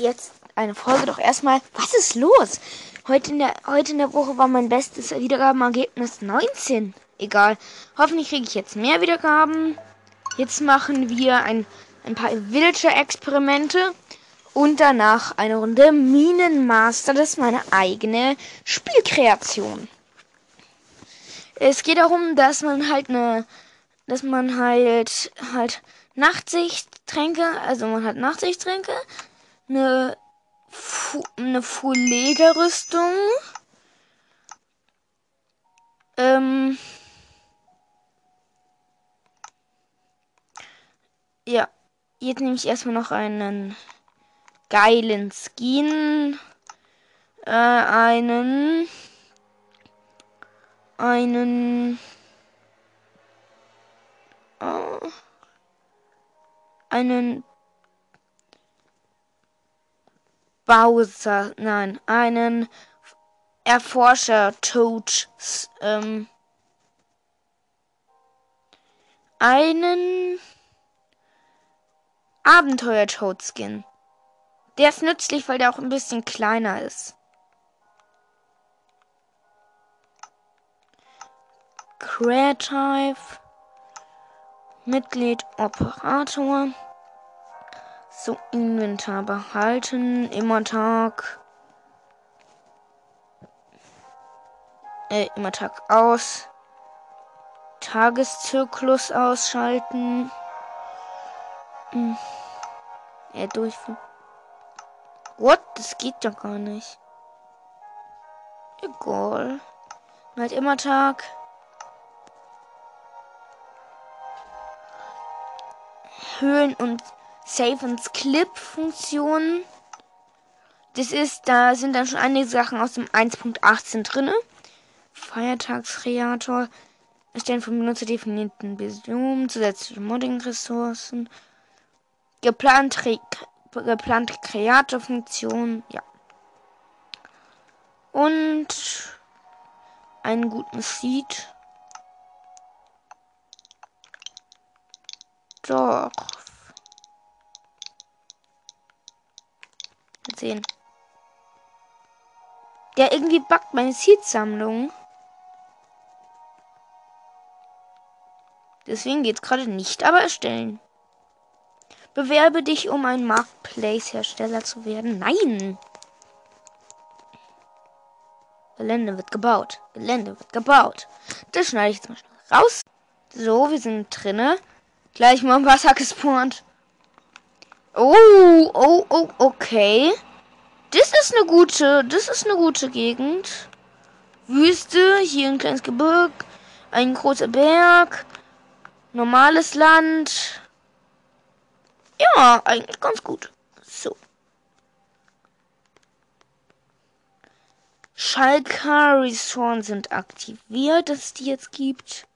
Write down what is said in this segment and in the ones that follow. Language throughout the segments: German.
jetzt eine Folge. Doch erstmal, was ist los? Heute in der, heute in der Woche war mein bestes Wiedergabenergebnis 19. Egal. Hoffentlich kriege ich jetzt mehr Wiedergaben. Jetzt machen wir ein, ein paar Villager-Experimente. Und danach eine Runde Minenmaster. Das ist meine eigene Spielkreation. Es geht darum, dass man halt eine, dass man halt, halt Nachtsichttränke, also man hat Nachtsichttränke, eine, Fu eine Full-Lederrüstung, ähm, ja, jetzt nehme ich erstmal noch einen geilen Skin, äh, einen, einen, oh, einen Bowser, nein, einen Erforscher Toad, ähm, einen Abenteuer Toad Skin. Der ist nützlich, weil der auch ein bisschen kleiner ist. Creative Mitglied Operator so, Inventar behalten. Immer Tag. Äh, immer Tag aus. Tageszyklus ausschalten. Hm. Ja, durchführen. What? Das geht doch gar nicht. Egal. Halt immer Tag. Höhlen und Save and Clip Funktionen. Das ist, da sind dann schon einige Sachen aus dem 1.18 drinne. Feiertagskreator. Erstellen von Benutzer definierten Biom, zusätzliche Modding-Ressourcen. Geplant, geplante Kreatorfunktion, ja. Und einen guten Seed. Doch. Sehen. Der irgendwie backt meine Seed-Sammlung. Deswegen geht es gerade nicht, aber erstellen. Bewerbe dich, um ein Marketplace-Hersteller zu werden. Nein! Gelände wird gebaut. Gelände wird gebaut. Das schneide ich jetzt mal raus. So, wir sind drinne. Gleich mal im Wasser gespawnt. Oh, oh, oh, okay. Das ist eine gute, das ist eine gute Gegend. Wüste, hier ein kleines Gebirg, ein großer Berg, normales Land. Ja, eigentlich ganz gut. So. Schalker Resort sind aktiviert, dass es die jetzt gibt.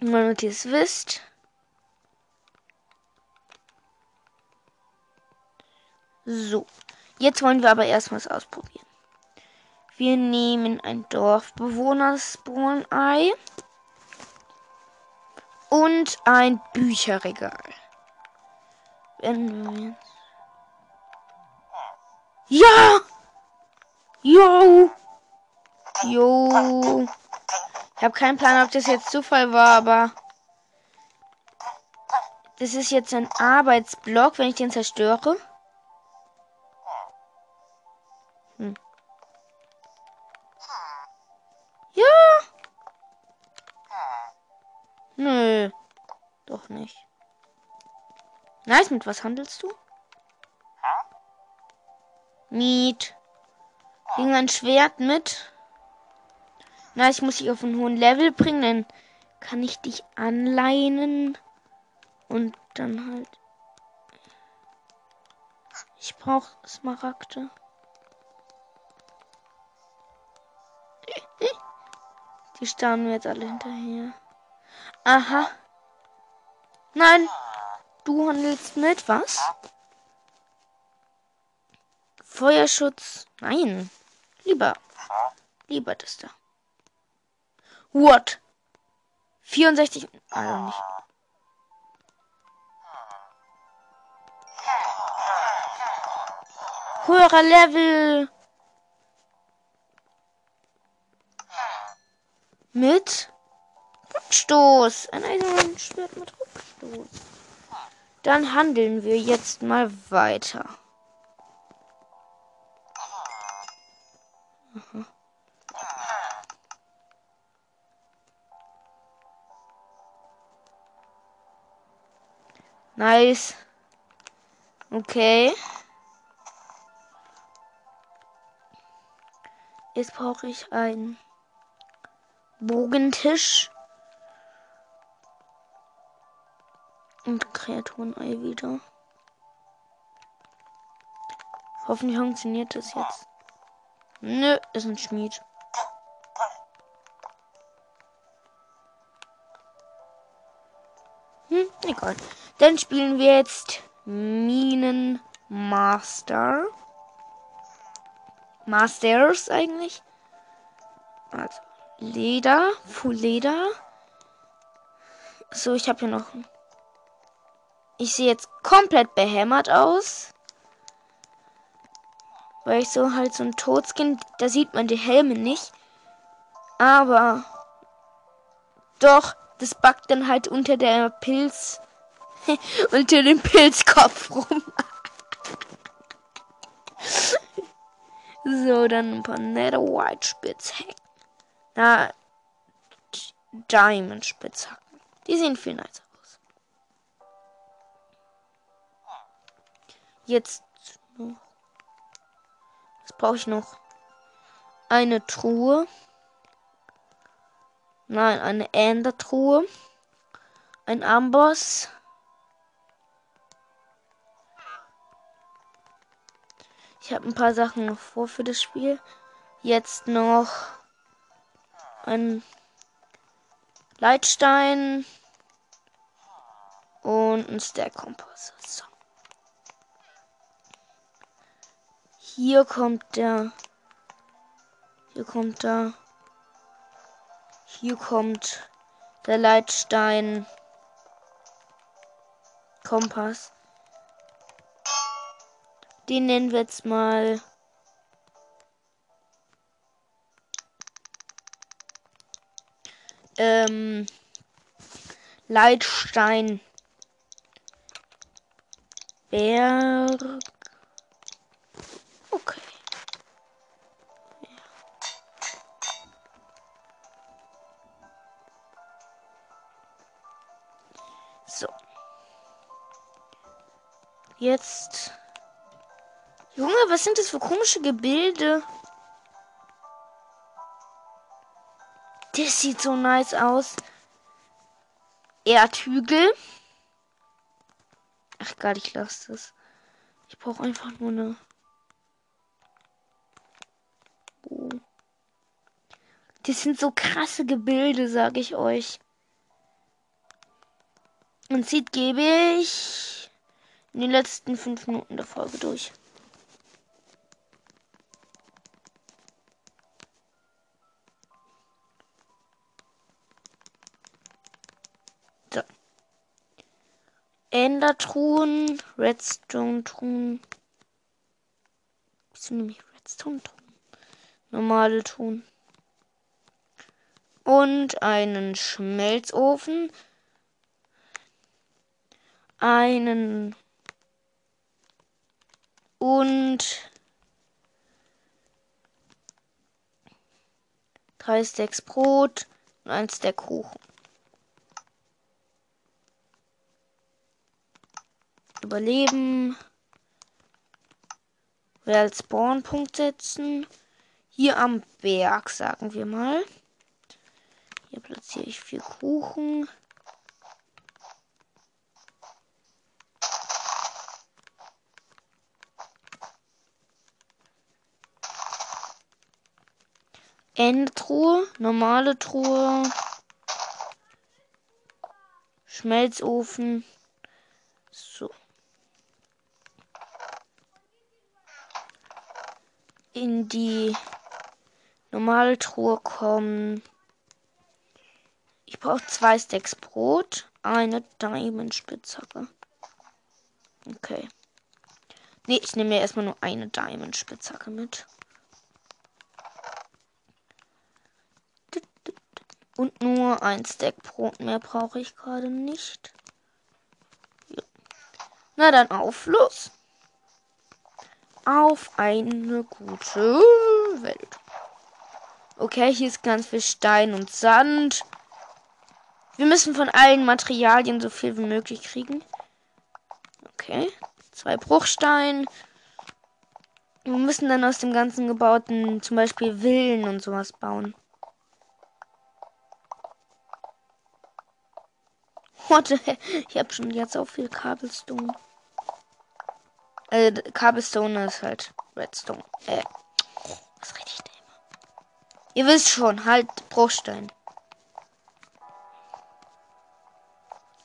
Damit ihr es wisst. So, jetzt wollen wir aber erst was ausprobieren. Wir nehmen ein Dorfbewohner-Spawn-Ei und ein Bücherregal. Wenn wir jetzt ja! Jo! Jo! Ich habe keinen Plan, ob das jetzt Zufall war, aber das ist jetzt ein Arbeitsblock, wenn ich den zerstöre. Nö. Doch nicht. Nice, mit was handelst du? Miet. Bring ein Schwert mit. Na, ich muss dich auf einen hohen Level bringen, dann kann ich dich anleinen. Und dann halt. Ich brauche Smaragde. Die starren mir jetzt alle hinterher. Aha. Nein. Du handelst mit was? Feuerschutz. Nein. Lieber. Lieber das da. What? 64. Also nicht. Höherer Level. Mit Rückstoß. Ein Eisenschwert mit Rückstoß. Dann handeln wir jetzt mal weiter. Aha. Nice. Okay. Jetzt brauche ich einen Bogentisch. Und Kreaturenei wieder. Hoffentlich funktioniert das jetzt. Nö, ist ein Schmied. Hm, egal. Dann spielen wir jetzt Minenmaster. Masters eigentlich. Also Leder, Full Leder. So, ich habe hier noch. Ich sehe jetzt komplett behämmert aus. Weil ich so halt so ein Todskin, da sieht man die Helme nicht. Aber doch, das backt dann halt unter der Pilz, unter dem Pilzkopf rum. so, dann ein paar Nether White Spitzhacken. Na, Diamond Spitzhacken. Die sehen viel nicer aus. Jetzt noch. Was brauche ich noch? Eine Truhe. Nein, eine Ender-Truhe. Ein Amboss. Ich habe ein paar Sachen noch vor für das Spiel. Jetzt noch ein Leitstein und ein Stack-Kompass. So. Hier kommt der. Hier kommt der. Hier kommt der Leitstein. Kompass. Den nennen wir jetzt mal. Ähm, Leitstein. Berg. Jetzt. Junge, was sind das für komische Gebilde? Das sieht so nice aus. Erdhügel. Ach Gott, ich lasse das. Ich brauche einfach nur eine. Oh. Das sind so krasse Gebilde, sage ich euch. Und Seed gebe ich in den letzten fünf Minuten der Folge durch. Endertruhen, Redstone-Truhen. Wieso nehme ich Redstone-Truhen? Normale Truhen. Und einen Schmelzofen. Einen und drei Stacks Brot und ein Stack Kuchen. Überleben. Wir als Spawnpunkt setzen. Hier am Berg, sagen wir mal. Hier platziere ich vier Kuchen. Endtruhe, normale Truhe, Schmelzofen. So. In die normale Truhe kommen. Ich brauche zwei Stacks Brot, eine Diamond Spitzhacke. Okay. Nee, ich nehme mir erstmal nur eine Diamond-Spitzhacke mit. Und nur ein Stack Brot mehr brauche ich gerade nicht. Ja. Na dann auf, los. Auf eine gute Welt. Okay, hier ist ganz viel Stein und Sand. Wir müssen von allen Materialien so viel wie möglich kriegen. Okay. Zwei Bruchstein. Wir müssen dann aus dem ganzen Gebauten zum Beispiel Villen und sowas bauen. Warte, ich habe schon jetzt auch viel Kabelstone. Äh, Kabelstone ist halt Redstone. Äh, was rede ich da immer? Ihr wisst schon, halt Bruchstein.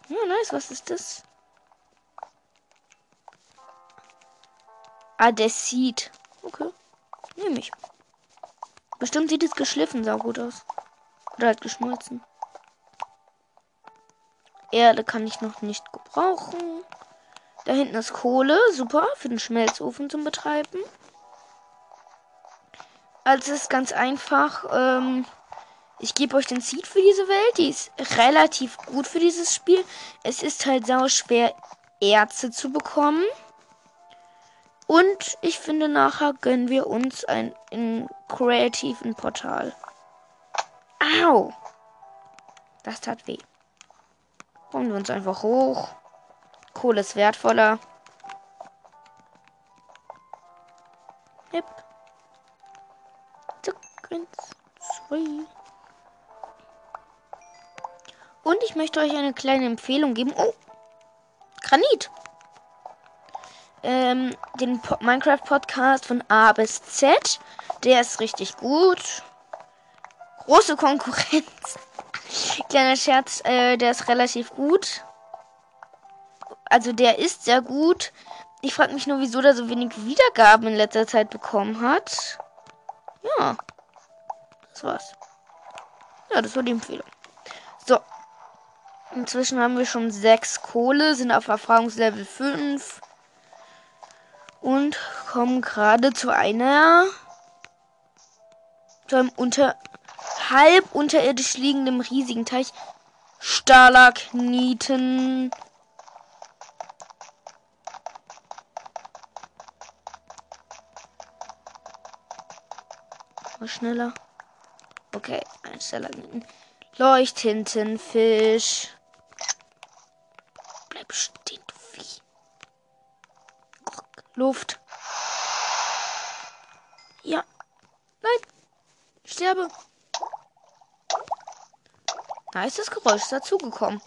Ja, nice, was ist das? Ah, der sieht. Okay. Nehme ich. Bestimmt sieht es geschliffen sau gut aus. Oder halt geschmolzen. Erde kann ich noch nicht gebrauchen. Da hinten ist Kohle. Super. Für den Schmelzofen zum Betreiben. Also es ist ganz einfach. Ähm, ich gebe euch den Seed für diese Welt. Die ist relativ gut für dieses Spiel. Es ist halt sau schwer, Erze zu bekommen. Und ich finde, nachher gönnen wir uns ein in kreativen Portal. Au! Das tat weh. Kommen wir uns einfach hoch. Kohle ist wertvoller. Hip. Zack, eins. Und ich möchte euch eine kleine Empfehlung geben. Oh, Granit. Ähm, den po Minecraft Podcast von A bis Z. Der ist richtig gut. Große Konkurrenz. Kleiner Scherz, äh, der ist relativ gut. Also der ist sehr gut. Ich frage mich nur, wieso der so wenig Wiedergaben in letzter Zeit bekommen hat. Ja. Das war's. Ja, das war die Empfehlung. So. Inzwischen haben wir schon sechs Kohle, sind auf Erfahrungslevel 5. Und kommen gerade zu einer. zu einem unter halb unterirdisch liegendem riesigen Teich. Stalagniten. Mal schneller. Okay, ein Stalagniten. Leuchttintenfisch. Bleib stehen, du Vieh. Luft. Ja. Nein. sterbe. Da ist das Geräusch dazugekommen.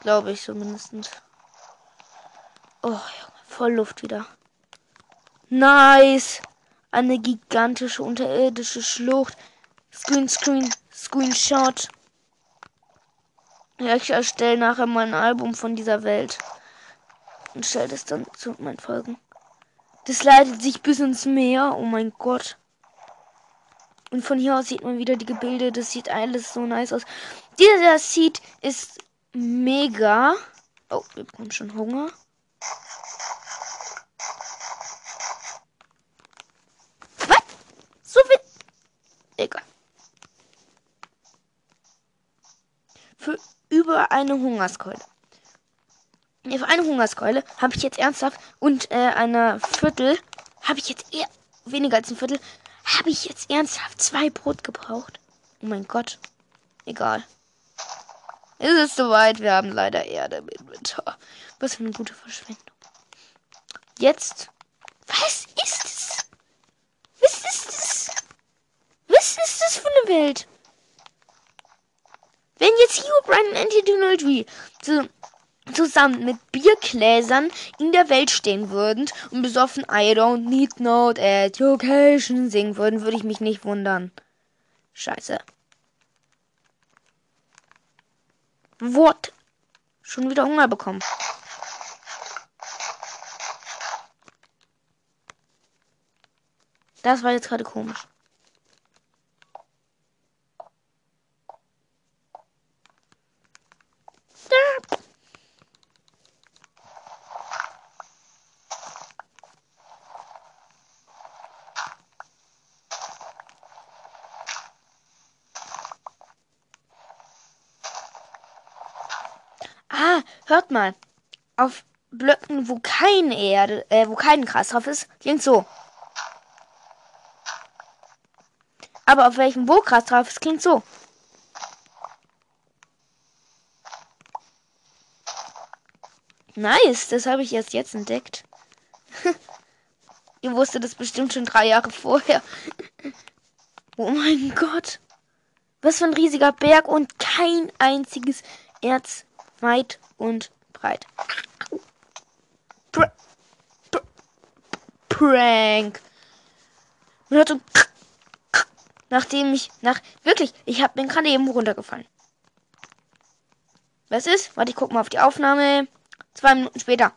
Glaube ich zumindest. Oh, voll Luft wieder. Nice. Eine gigantische unterirdische Schlucht. Screen, Screen, Screenshot. Ja, ich erstelle nachher mal ein Album von dieser Welt. Und stelle das dann zu meinen Folgen. Das leitet sich bis ins Meer. Oh mein Gott. Und von hier aus sieht man wieder die Gebilde. Das sieht alles so nice aus. Dieser Seed ist mega. Oh, wir bekommen schon Hunger. Was? So viel. Egal. Für über eine Hungerskeule. Für eine Hungerskeule habe ich jetzt ernsthaft und äh, eine Viertel habe ich jetzt eher weniger als ein Viertel habe ich jetzt ernsthaft zwei Brot gebraucht? Oh mein Gott. Egal. Es ist soweit. Wir haben leider Erde im Inventar. Was für eine gute Verschwendung. Jetzt. Was ist es? Was ist es? Was ist das für eine Welt? Wenn jetzt Hugh Brian Anti-Donald wie so zusammen mit Biergläsern in der Welt stehen würden und besoffen I don't need no education singen würden, würde ich mich nicht wundern. Scheiße. What? Schon wieder Hunger bekommen. Das war jetzt gerade komisch. Hört mal. Auf Blöcken, wo keine Erde, äh, wo kein Gras drauf ist, klingt so. Aber auf welchem wo Gras drauf ist, klingt so. Nice, das habe ich erst jetzt entdeckt. Ihr wusstet das bestimmt schon drei Jahre vorher. oh mein Gott. Was für ein riesiger Berg und kein einziges Erz weit und breit. Pr Pr Prank. Und hört so nachdem ich nach wirklich, ich hab bin gerade eben runtergefallen. Was ist? Warte, ich guck mal auf die Aufnahme. Zwei Minuten später.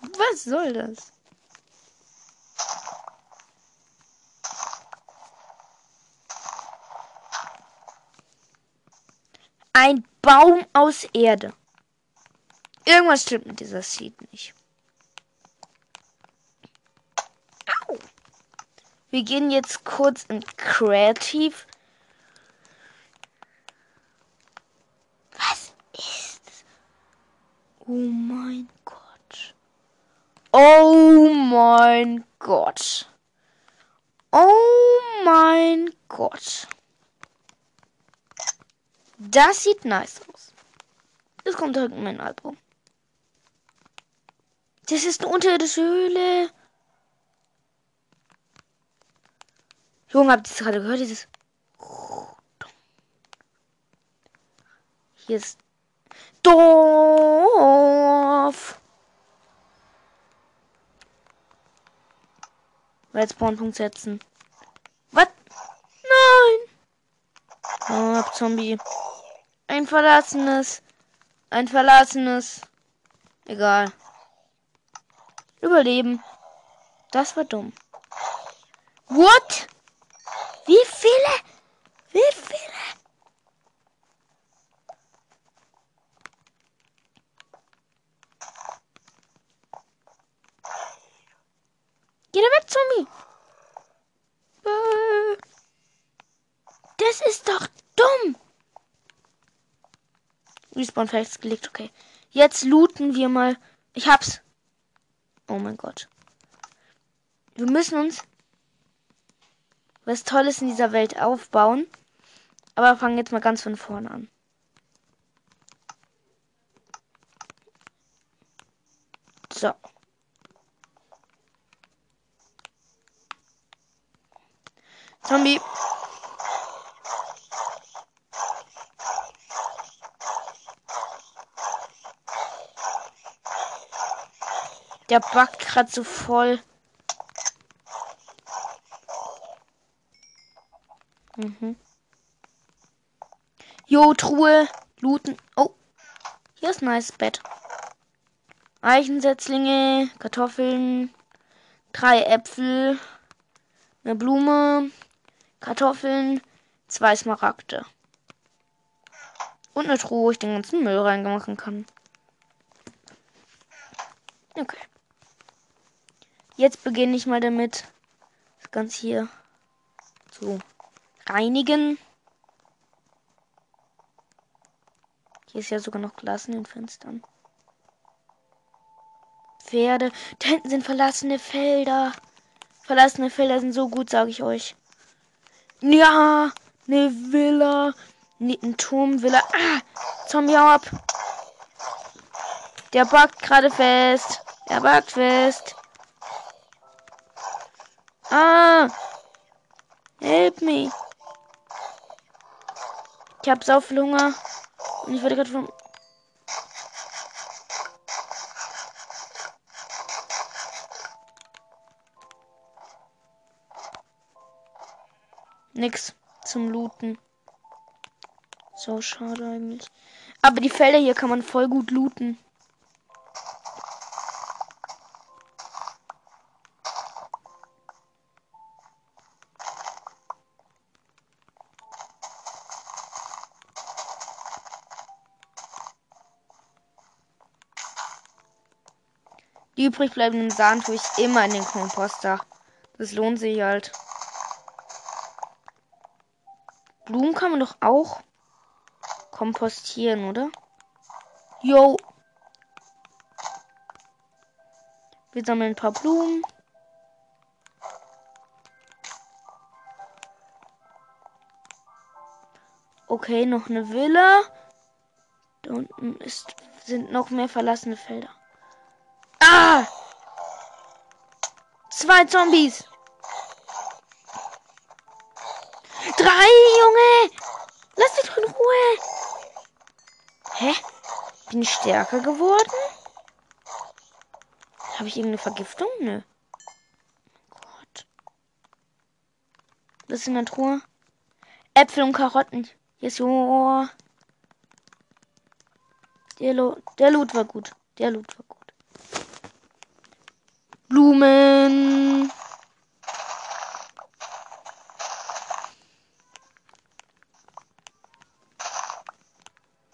Was soll das? Ein Baum aus Erde. Irgendwas stimmt mit dieser Seed nicht. Au. Wir gehen jetzt kurz in Creative Oh mein Gott. Oh mein Gott. Oh mein Gott. Das sieht nice aus. Das kommt direkt in mein Album. Das ist eine unterirdische Höhle. Junge, habt ihr das gerade gehört? Dieses. Hier ist Dorf. Jetzt Spawnpunkt setzen. Was? Nein. Oh, Zombie. Ein verlassenes. Ein verlassenes. Egal. Überleben. Das war dumm. What? Wie viele? Wie viele? Geh weg, Zombie. Äh. Das ist doch dumm. Respawn festgelegt, okay. Jetzt looten wir mal. Ich hab's. Oh mein Gott. Wir müssen uns was Tolles in dieser Welt aufbauen. Aber fangen jetzt mal ganz von vorne an. So. Zombie. Der backt gerade so voll. Mhm. Jo, Truhe. Looten. Oh. Hier ist ein nice Bett. Eichensetzlinge, Kartoffeln, drei Äpfel, eine Blume, Kartoffeln, zwei Smaragde. Und eine Truhe, wo ich den ganzen Müll reingemachen kann. Okay. Jetzt beginne ich mal damit, das Ganze hier zu reinigen. Hier ist ja sogar noch Glas in den Fenstern. Pferde. Da hinten sind verlassene Felder. Verlassene Felder sind so gut, sage ich euch. Ja, eine Villa. Ne, ein Turmvilla. Ah, Zombie ab. Der backt gerade fest. Er backt fest. Ah. Help me. Ich hab so viel Hunger. Und ich werde gerade von Nix zum Looten. So schade eigentlich. Aber die Felder hier kann man voll gut looten. Übrig bleibenden Sachen tue ich immer in den Komposter. Das lohnt sich halt. Blumen kann man doch auch kompostieren, oder? Yo. Wir sammeln ein paar Blumen. Okay, noch eine Villa. Da unten ist, sind noch mehr verlassene Felder. Ah! Zwei Zombies. Drei, Junge! Lass mich in Ruhe. Hä? Bin ich stärker geworden? Habe ich irgendeine Vergiftung? Nö. Gott. Was ist in der Truhe? Äpfel und Karotten. Yes, jo. Der, Lo der Loot war gut. Der Loot war gut. Blumen.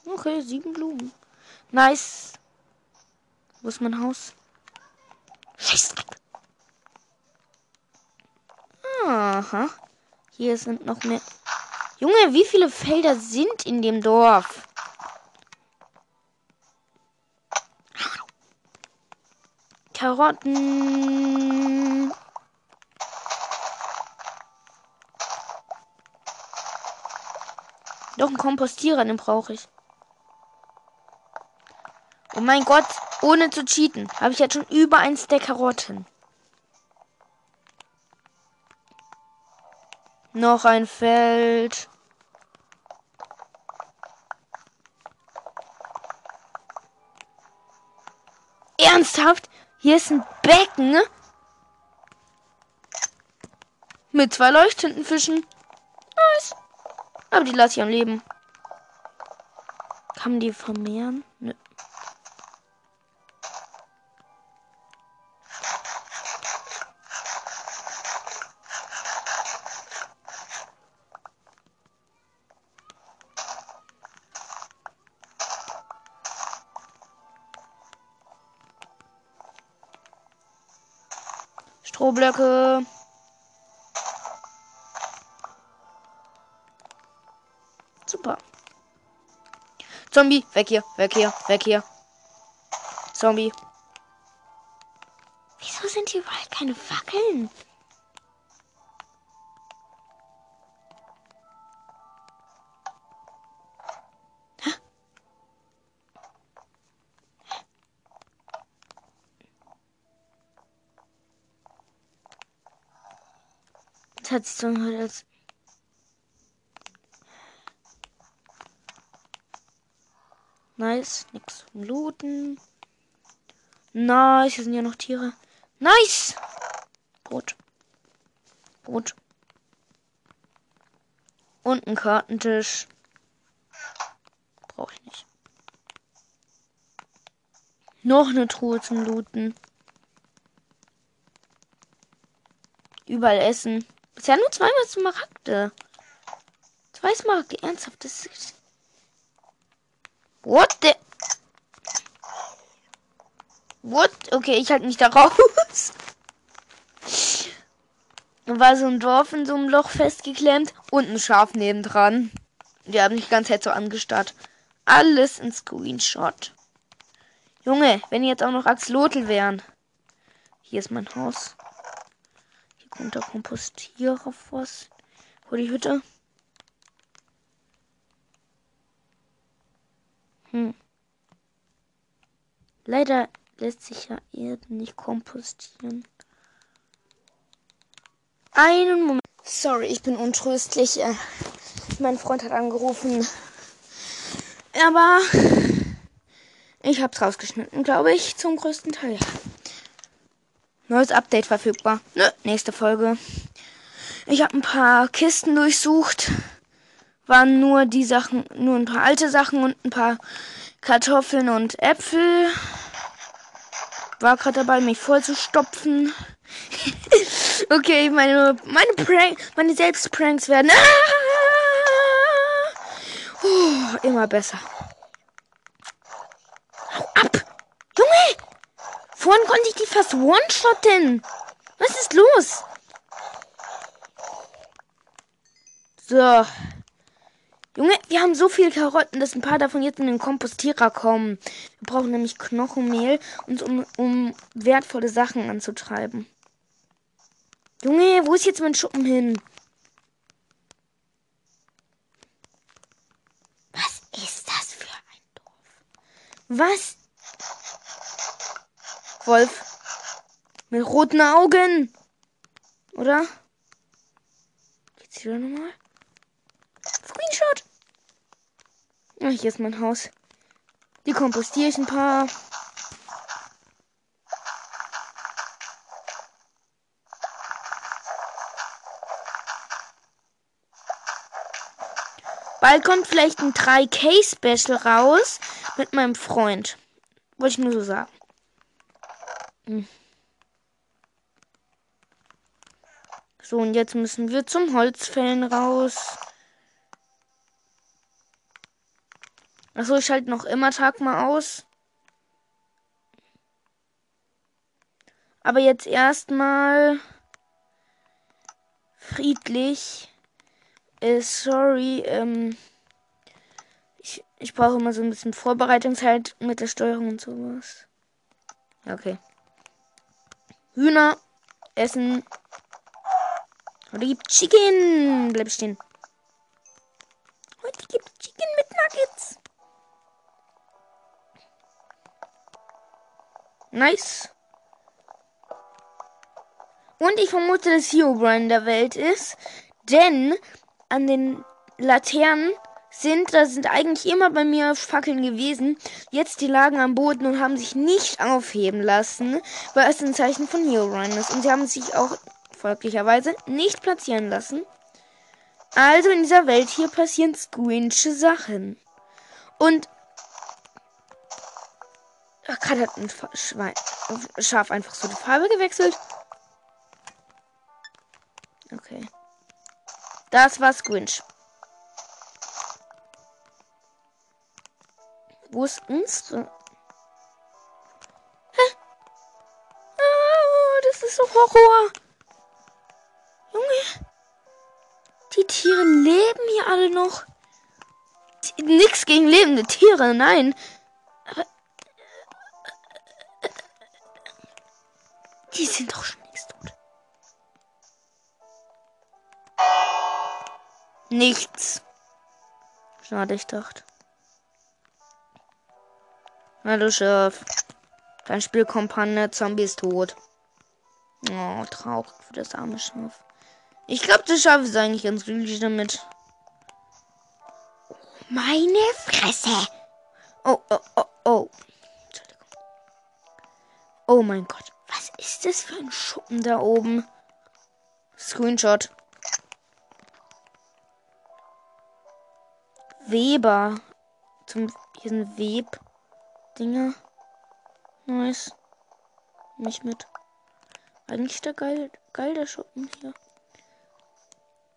Okay, sieben Blumen. Nice. Wo ist mein Haus? Scheißdreck. Aha. Hier sind noch mehr. Junge, wie viele Felder sind in dem Dorf? Karotten. Doch einen Kompostierer, den brauche ich. Oh mein Gott, ohne zu cheaten, habe ich jetzt schon über ein Stack Karotten. Noch ein Feld. Ernsthaft? Hier ist ein Becken mit zwei Leuchttintenfischen. Nice. Aber die lasse ich am Leben. Kann man die vermehren? Strohblöcke. Super. Zombie, weg hier, weg hier, weg hier. Zombie. Wieso sind hier überall keine Fackeln? Hat sich so als Nice, nix zum Looten. Nice, hier sind ja noch Tiere. Nice! Brot. Brot. Und ein Kartentisch. Brauche ich nicht. Noch eine Truhe zum Looten. Überall Essen. Bisher nur zweimal Smaragde. Zwei Smaragde, ernsthaft, das ist. What the. What? Okay, ich halte mich da raus. War so ein Dorf in so einem Loch festgeklemmt und ein Schaf nebendran. Die haben mich ganz so angestarrt. Alles in Screenshot. Junge, wenn die jetzt auch noch Axolotl wären. Hier ist mein Haus. Unter Kompostierer was? Wo die Hütte? Hm. Leider lässt sich ja Erden nicht kompostieren. Einen Moment. Sorry, ich bin untröstlich. Äh, mein Freund hat angerufen. Aber ich hab's rausgeschnitten, glaube ich, zum größten Teil. Neues Update verfügbar. Nö, nächste Folge. Ich habe ein paar Kisten durchsucht. Waren nur die Sachen, nur ein paar alte Sachen und ein paar Kartoffeln und Äpfel. War gerade dabei, mich voll zu stopfen. okay, meine, meine Prank, meine Selbstpranks werden ah! oh, immer besser. Hau ab! Junge! Vorhin konnte ich die fast one-shotten. Was ist los? So. Junge, wir haben so viele Karotten, dass ein paar davon jetzt in den Kompostierer kommen. Wir brauchen nämlich Knochenmehl, uns um, um wertvolle Sachen anzutreiben. Junge, wo ist jetzt mein Schuppen hin? Was ist das für ein Dorf? Was? Wolf. Mit roten Augen. Oder? Geht's hier nochmal? Screenshot. Ah, hier ist mein Haus. Die kompostiere ich ein paar. Bald kommt vielleicht ein 3K-Special raus mit meinem Freund. Wollte ich nur so sagen. So, und jetzt müssen wir zum Holzfällen raus. Achso, ich schalte noch immer Tag mal aus. Aber jetzt erstmal friedlich. Äh, sorry, ähm, ich, ich brauche immer so ein bisschen Vorbereitungszeit mit der Steuerung und sowas. Okay. Hühner essen. Oder gibt Chicken. Bleib stehen. Heute gibt Chicken mit Nuggets. Nice. Und ich vermute, dass Hero Brian der Welt ist. Denn an den Laternen sind, da sind eigentlich immer bei mir Fackeln gewesen. Jetzt die lagen am Boden und haben sich nicht aufheben lassen, weil es ein Zeichen von Brian ist. Und sie haben sich auch folglicherweise nicht platzieren lassen. Also in dieser Welt hier passieren squinsche Sachen. Und Gerade hat ein Schwein, Schaf einfach so die Farbe gewechselt. Okay. Das war Squinch. Wo ist unsere? Hä? Ah, das ist so Horror. Junge. Die Tiere leben hier alle noch. Nix gegen lebende Tiere, nein. Die sind doch schon längst tot. Nichts. Schade, ich dachte. Hallo Chef. Dein Spielkompagne Zombie ist tot. Oh, traurig für das arme Schaf. Ich glaube, das Schaf ist eigentlich ganz glücklich damit. Meine Fresse. Oh, oh, oh, oh. Entschuldigung. Oh mein Gott. Was ist das für ein Schuppen da oben? Screenshot. Weber. Zum, hier sind Web-Dinger. Nice. Nicht mit. Eigentlich der geil, geil der Schuppen hier.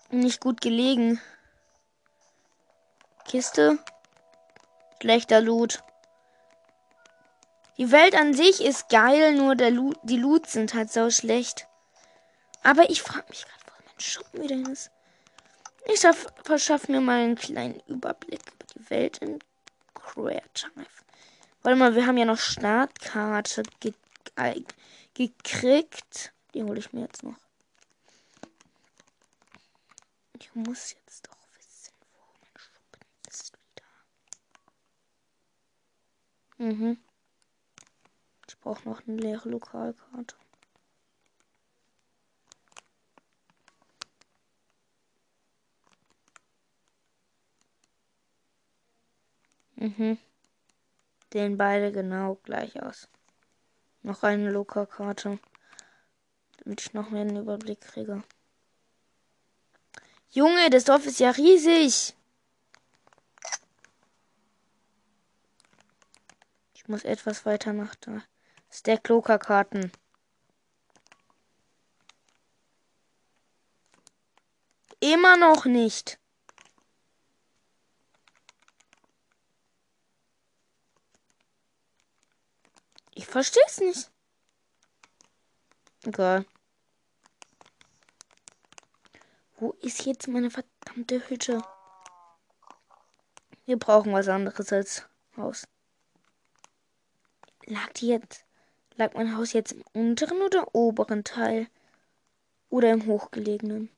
Nicht gut gelegen. Kiste. Schlechter Loot. Die Welt an sich ist geil, nur der Loot, die Loots sind halt so schlecht. Aber ich frage mich gerade, wo mein Schuppen wieder hin ist. Ich verschaffe mir mal einen kleinen Überblick über die Welt in Creative. Warte mal, wir haben ja noch Startkarte ge gekriegt. Die hole ich mir jetzt noch. Ich muss jetzt doch wissen, wo mein Schuppen ist wieder. Mhm brauche noch eine leere Lokalkarte. Mhm. Sehen beide genau gleich aus. Noch eine Lokalkarte. Damit ich noch mehr einen Überblick kriege. Junge, das Dorf ist ja riesig. Ich muss etwas weiter nach da. Stack Loka-Karten. Immer noch nicht. Ich verstehe es nicht. Egal. Wo ist jetzt meine verdammte Hütte? Wir brauchen was anderes als Haus. Lag die jetzt, lag mein Haus jetzt im unteren oder oberen Teil? Oder im hochgelegenen?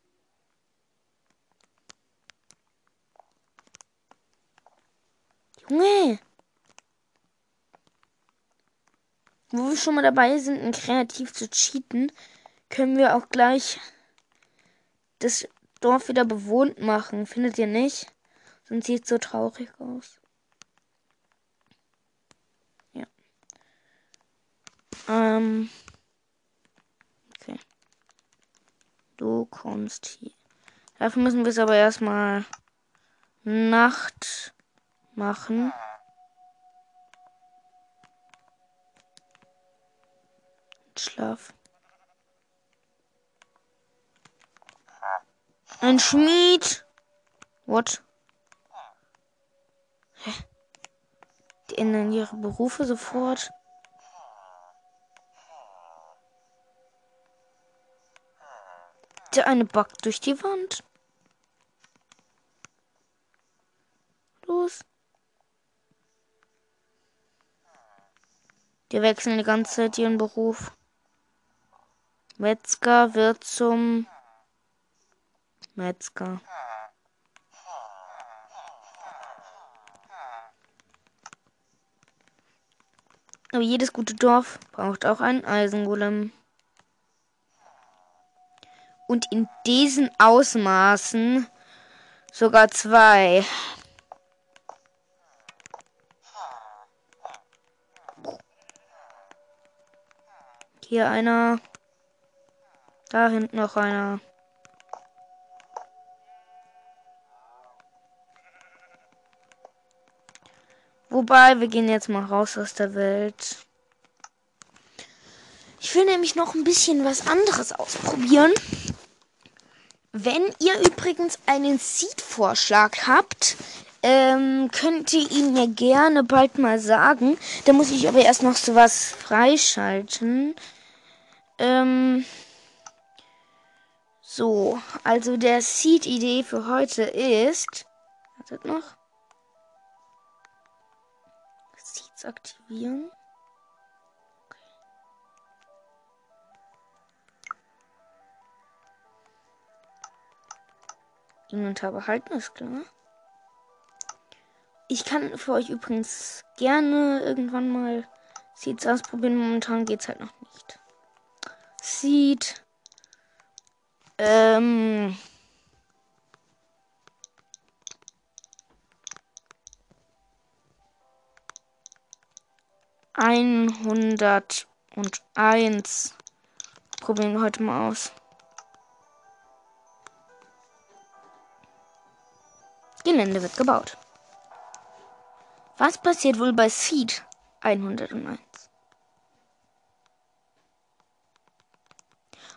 Junge! Wo wir schon mal dabei sind, kreativ zu cheaten, können wir auch gleich das Dorf wieder bewohnt machen. Findet ihr nicht? Sonst sieht es so traurig aus. Ja. Ähm. Okay. Du kommst hier. Dafür müssen wir es aber erstmal Nacht machen. Schlaf. Ein Schmied. What? Hä? Die ändern ihre Berufe sofort. Der eine backt durch die Wand. Los. Die wechseln die ganze Zeit ihren Beruf. Metzger wird zum Metzger. Aber jedes gute Dorf braucht auch einen Eisengolem. Und in diesen Ausmaßen sogar zwei. Hier einer. Da hinten noch einer. Wobei, wir gehen jetzt mal raus aus der Welt. Ich will nämlich noch ein bisschen was anderes ausprobieren. Wenn ihr übrigens einen Seed-Vorschlag habt, ähm, könnt ihr ihn mir gerne bald mal sagen. Da muss ich aber erst noch sowas freischalten. Ähm, so, also der Seed-Idee für heute ist. Wartet noch. Seeds aktivieren. Inventar behalten, ist klar. Ich kann für euch übrigens gerne irgendwann mal Seeds ausprobieren. Momentan geht es halt noch nicht. Seed. Ähm. Einhundert und eins. Probieren wir heute mal aus. Gelände wird gebaut. Was passiert wohl bei Seed 101?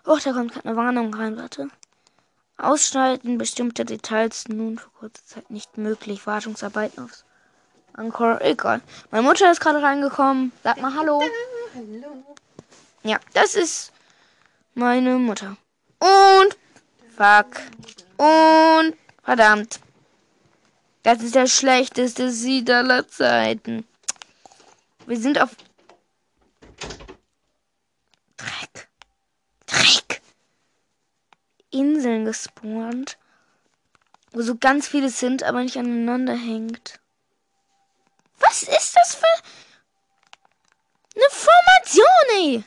Oh, da kommt gerade eine Warnung rein, warte. Ausschalten bestimmte Details nun für kurze Zeit nicht möglich. Wartungsarbeiten aufs Anchor, egal. Meine Mutter ist gerade reingekommen. Sag mal Hallo. Hallo. Ja, das ist meine Mutter. Und fuck. Und verdammt. Das ist der schlechteste Sieg aller Zeiten. Wir sind auf Inseln gespawnt. Wo so ganz viele sind, aber nicht aneinander hängt. Was ist das für eine Formation, ey?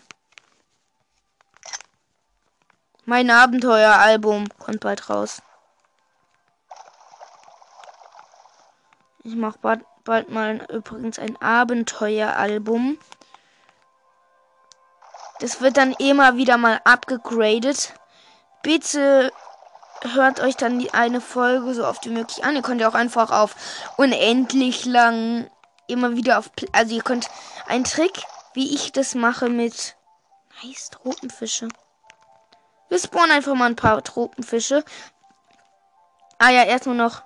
Mein Abenteueralbum kommt bald raus. Ich mache bald, bald mal übrigens ein Abenteueralbum. Das wird dann immer wieder mal abgegradet. Bitte hört euch dann die eine Folge so oft wie möglich an. Ihr könnt ja auch einfach auf unendlich lang immer wieder auf. Also ihr könnt einen Trick, wie ich das mache mit. Nice, Tropenfische. Wir spawnen einfach mal ein paar Tropenfische. Ah ja, erstmal noch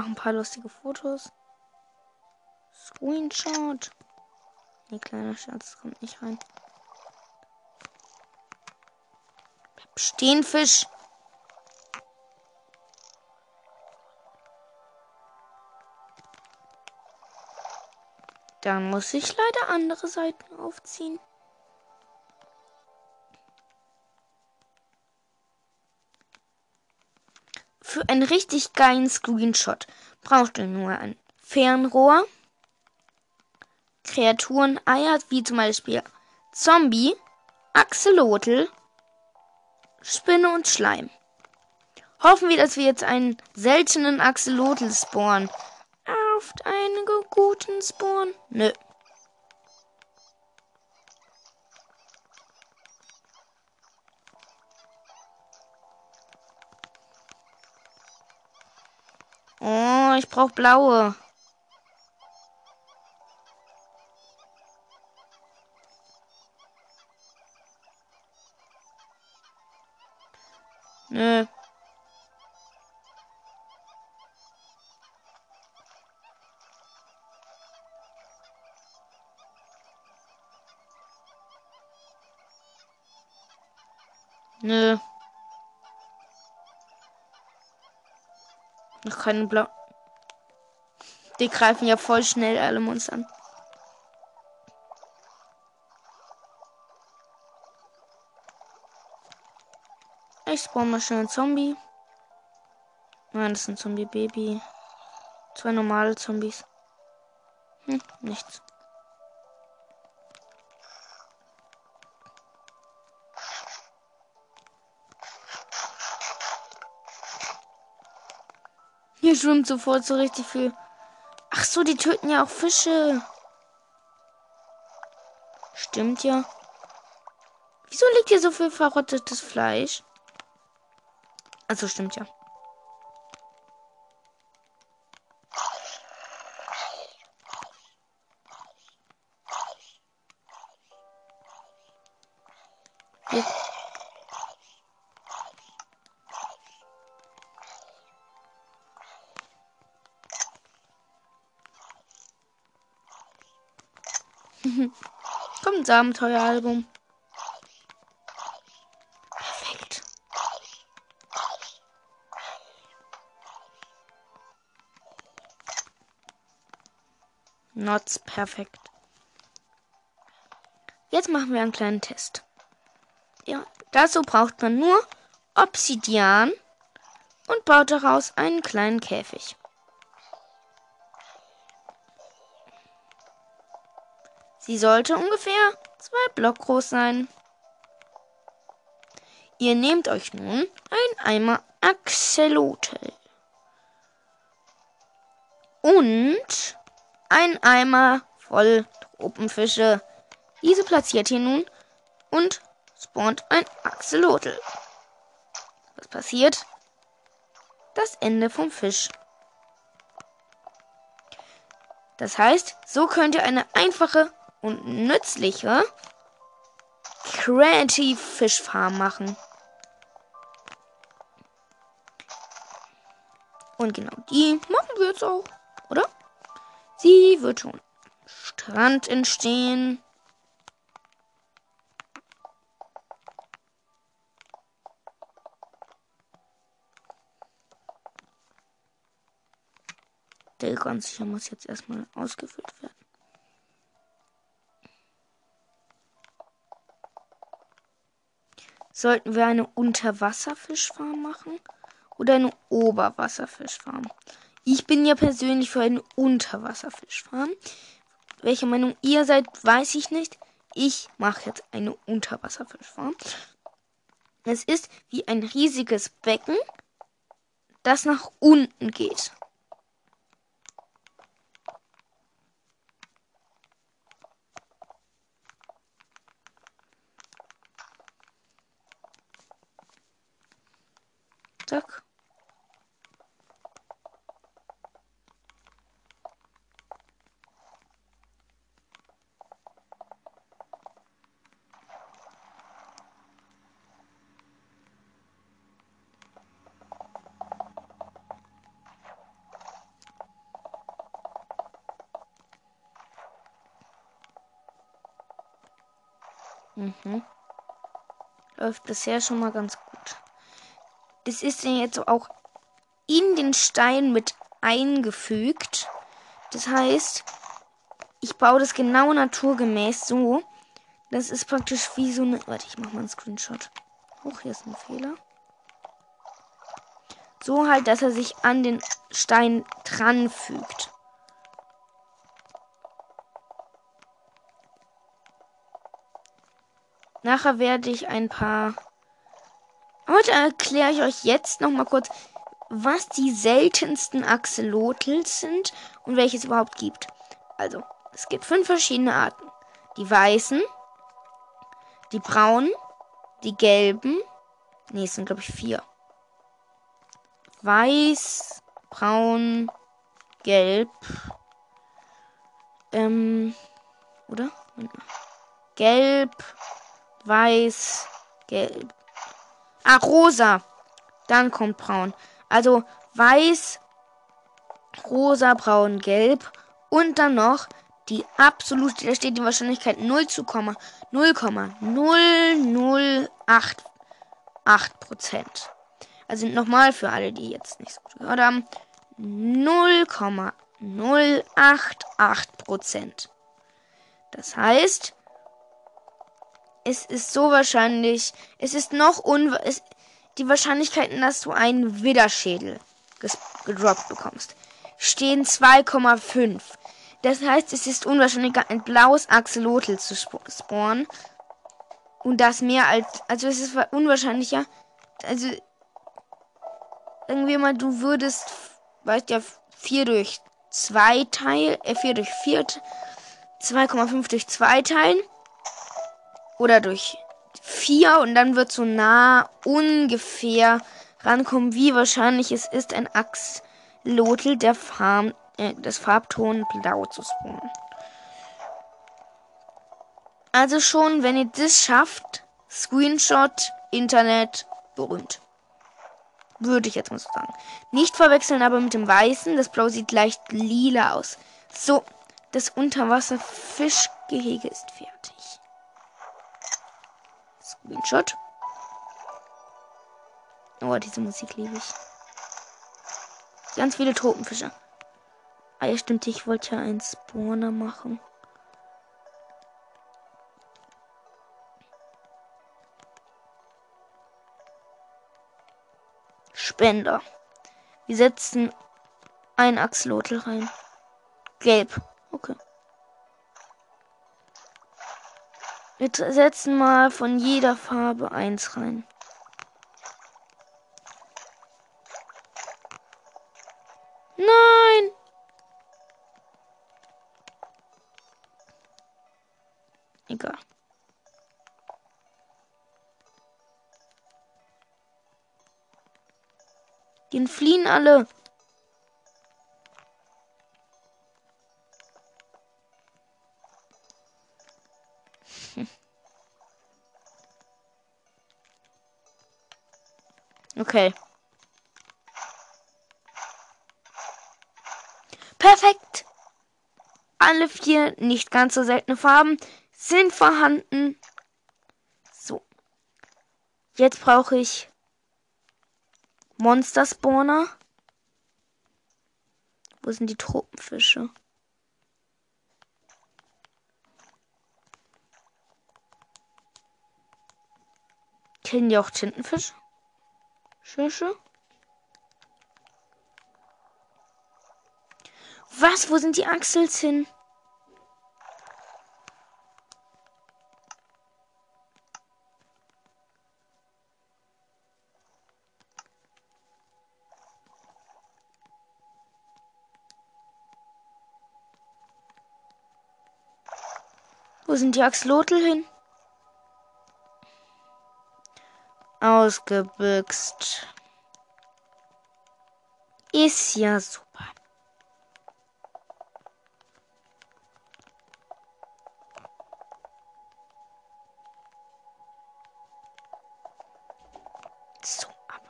mache ein paar lustige Fotos. Screenshot. Nee, kleiner Schatz kommt nicht rein. Stehenfisch. Dann muss ich leider andere Seiten aufziehen. Für einen richtig geilen Screenshot brauchst du nur ein Fernrohr, Kreaturen, Eier, wie zum Beispiel Zombie, Axolotl, Spinne und Schleim. Hoffen wir, dass wir jetzt einen seltenen Axolotl spawnen auf einen guten Spawn? Nö. Oh, ich brauche blaue. Nö. Nö. Noch keine Blau. Die greifen ja voll schnell alle Monster an. Ich spawn mal schnell ein Zombie. Nein, das ist ein Zombie-Baby. Zwei normale Zombies. Hm, nichts. Schwimmt sofort so richtig viel. Ach so, die töten ja auch Fische. Stimmt ja. Wieso liegt hier so viel verrottetes Fleisch? Also stimmt ja. Abenteueralbum. Perfekt. Not perfekt. Jetzt machen wir einen kleinen Test. Ja, dazu braucht man nur Obsidian und baut daraus einen kleinen Käfig. Sie sollte ungefähr zwei Block groß sein. Ihr nehmt euch nun ein Eimer Axolotl und ein Eimer voll Tropenfische. Diese platziert ihr nun und spawnt ein Axolotl. Was passiert? Das Ende vom Fisch. Das heißt, so könnt ihr eine einfache und nützliche Creative Fish Farm machen. Und genau die machen wir jetzt auch, oder? Sie wird schon Strand entstehen. Der ganz sicher muss jetzt erstmal ausgefüllt werden. Sollten wir eine Unterwasserfischfarm machen oder eine Oberwasserfischfarm? Ich bin ja persönlich für eine Unterwasserfischfarm. Welche Meinung ihr seid, weiß ich nicht. Ich mache jetzt eine Unterwasserfischfarm. Es ist wie ein riesiges Becken, das nach unten geht. Rucksack. Mhm. Läuft bisher schon mal ganz das ist ja jetzt auch in den Stein mit eingefügt. Das heißt, ich baue das genau naturgemäß so. Das ist praktisch wie so eine. Warte, ich mache mal einen Screenshot. Hoch, hier ist ein Fehler. So halt, dass er sich an den Stein dran fügt. Nachher werde ich ein paar. Heute erkläre ich euch jetzt noch mal kurz, was die seltensten Axolotls sind und welche es überhaupt gibt. Also, es gibt fünf verschiedene Arten. Die weißen, die braunen, die gelben. Nee, es sind glaube ich vier. Weiß, braun, gelb. Ähm, oder? Gelb, weiß, gelb. Ah, rosa. Dann kommt braun. Also weiß, rosa, braun, gelb. Und dann noch die absolute, da steht die Wahrscheinlichkeit 0 zu 0,0088 Prozent. Also nochmal für alle, die jetzt nicht so gut gehört haben. 0,088 Prozent. Das heißt, es ist so wahrscheinlich, es ist noch un, es, die Wahrscheinlichkeiten, dass du einen Widderschädel gedroppt bekommst, stehen 2,5. Das heißt, es ist unwahrscheinlich, ein blaues Axolotl zu spawnen. Und das mehr als, also es ist unwahrscheinlicher, also, irgendwie mal, du würdest, weißt ja, 4 durch 2 teilen, äh, 4 durch 4, 2,5 durch 2 teilen. Oder durch 4 und dann wird so nah ungefähr rankommen, wie wahrscheinlich es ist, ein Axolotl der Farm, äh, des Farbton Blau zu spawnen. Also schon, wenn ihr das schafft, Screenshot, Internet, berühmt. Würde ich jetzt mal so sagen. Nicht verwechseln aber mit dem Weißen. Das Blau sieht leicht lila aus. So, das Unterwasserfischgehege ist fertig. Screenshot. Oh, diese Musik liebe ich. Ganz viele Tropenfische. Ah ja, stimmt, ich wollte ja einen Spawner machen. Spender. Wir setzen ein Axolotl rein. Gelb. Okay. Wir setzen mal von jeder Farbe eins rein. Nein! Egal. Die entfliehen alle. Okay. Perfekt. Alle vier nicht ganz so seltene Farben sind vorhanden. So. Jetzt brauche ich Monster Spawner. Wo sind die Tropenfische? Kennen die auch Tintenfisch? Fische? Was? Wo sind die Axels hin? Wo sind die Axolotl hin? Ausgebüxt. Ist ja super. So, aber.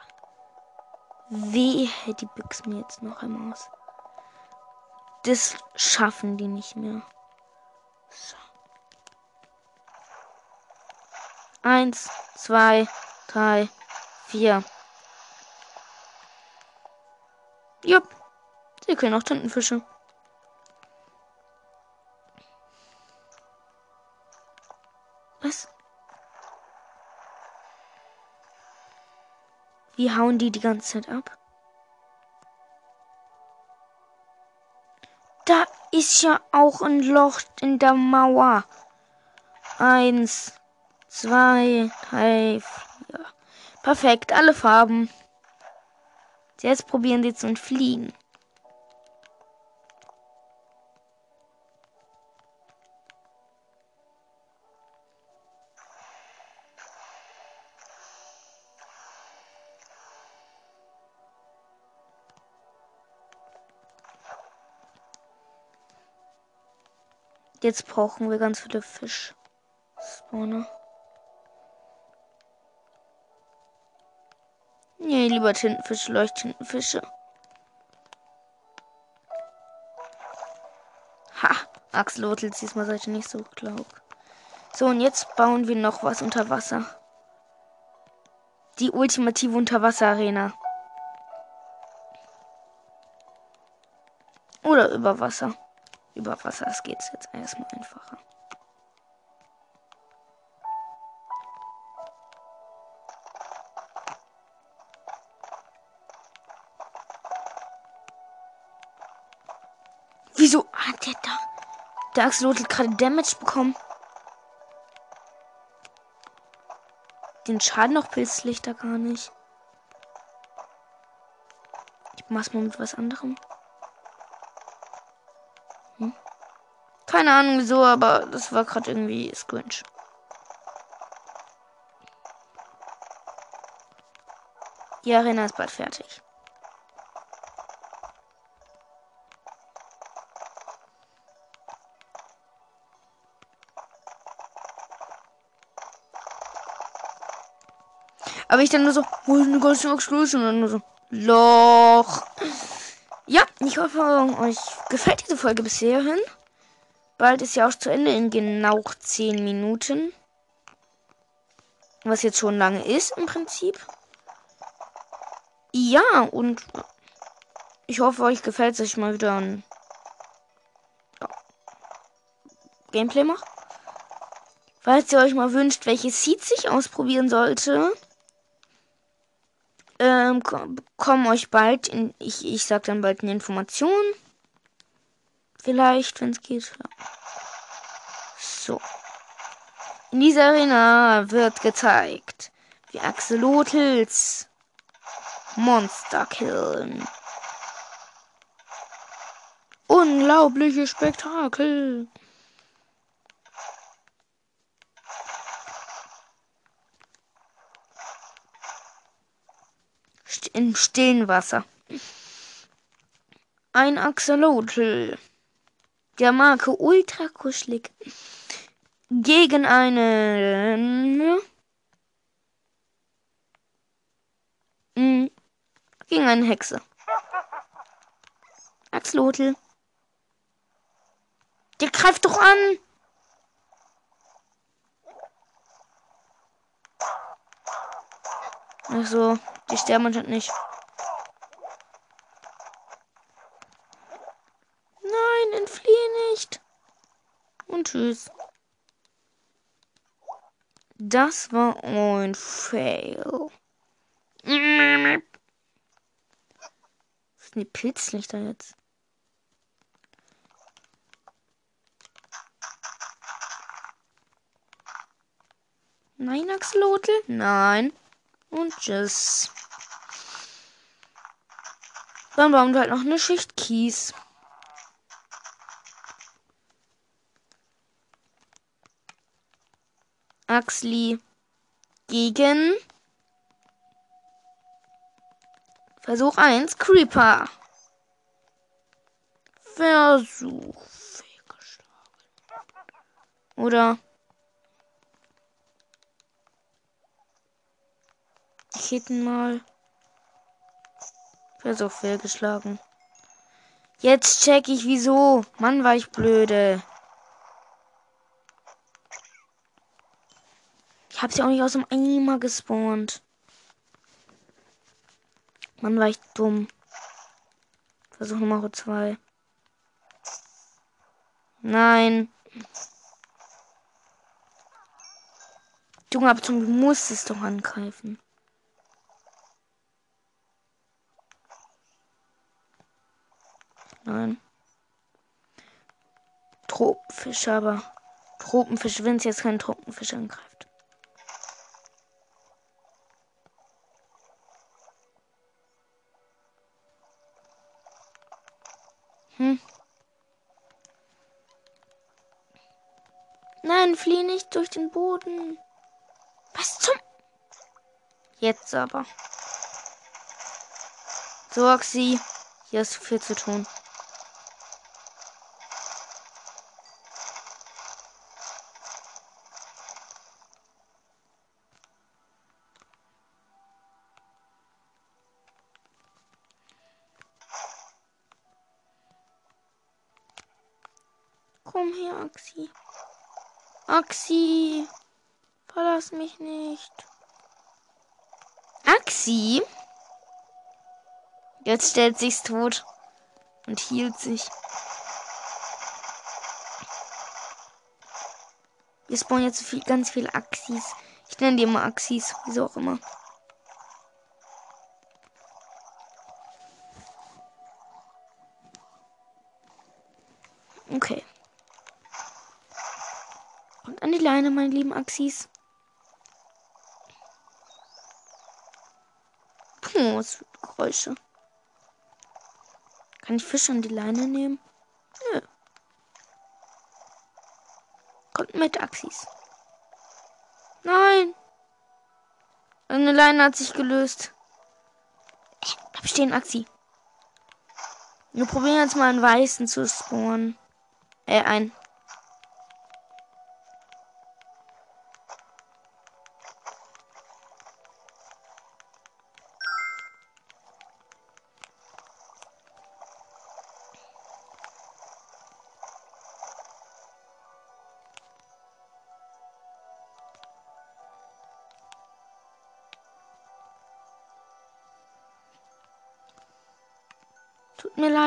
Wehe, die büchsen mir jetzt noch einmal aus. Das schaffen die nicht mehr. So. Eins, zwei, drei, vier. Jupp. Sie können auch Tintenfische. Was? Wie hauen die die ganze Zeit ab? Da ist ja auch ein Loch in der Mauer. Eins, zwei, drei, vier. Perfekt, alle Farben. Jetzt probieren sie zu entfliehen. Jetzt brauchen wir ganz viele Fisch. Spawner. Nee, lieber Tintenfische, Leuchttintenfische. Ha, Axolotl, diesmal seid ihr nicht so klug. So, und jetzt bauen wir noch was unter Wasser. Die ultimative Unterwasser-Arena. Oder über Wasser. Über Wasser es jetzt erstmal einfacher. Der Axolotl gerade Damage bekommen. Den Schaden noch Pilzlichter gar nicht. Ich mach's mal mit was anderem. Keine Ahnung wieso, aber das war gerade irgendwie Squinch. Die Arena ist bald fertig. Aber ich dann nur so, wo ist eine Goldstone Exclusion? Und dann nur so, Loch. Ja, ich hoffe, euch gefällt diese Folge bis hierhin. Bald ist ja auch zu Ende in genau 10 Minuten. Was jetzt schon lange ist im Prinzip. Ja, und ich hoffe, euch gefällt es, dass ich mal wieder ein Gameplay mache. Falls ihr euch mal wünscht, welche Seeds ich ausprobieren sollte, ähm, kommen euch bald in, ich, ich sag dann bald eine Information. Vielleicht, wenn es geht. So. In dieser Arena wird gezeigt, wie Axolotls Monster killen. Unglaubliche Spektakel. Im stillen Wasser. Ein Axolotl der Marke Ultra Kuschelig gegen einen hm, gegen eine Hexe. Axlotl. Der greift doch an. Also, die sterben anscheinend nicht. und tschüss. Das war ein Fail. Was sind die Pilzlichter jetzt? Nein, Axolotl? Nein. Und tschüss. Dann bauen wir halt noch eine Schicht Kies. Axley gegen Versuch 1 Creeper. Versuch. Oder ich hätte mal Versuch fehlgeschlagen. Jetzt check ich wieso. Mann, war ich blöde. Ich habe sie auch nicht aus dem Eimer gespawnt. Mann, war ich dumm. Versuch Nummer zwei. Nein. Junge, aber du musst es doch angreifen. Nein. Tropenfisch, aber Tropenfisch, wenn es jetzt keinen Tropenfisch angreift. Hm. Nein, flieh nicht durch den Boden. Was zum... Jetzt aber. Sorg sie. Hier ist viel zu tun. Axi. Verlass mich nicht. Axi? Jetzt stellt sich's tot und hielt sich. Wir spawnen jetzt viel, ganz viele Axis. Ich nenne die immer Axis, wieso auch immer. Okay. An die Leine, meine lieben Axis. Puh, was für Geräusche. Kann ich Fisch an die Leine nehmen? Nö. Kommt mit, Axis. Nein. Eine Leine hat sich gelöst. Äh, bleib stehen, Axi. Wir probieren jetzt mal einen weißen zu spawnen. Äh, ein.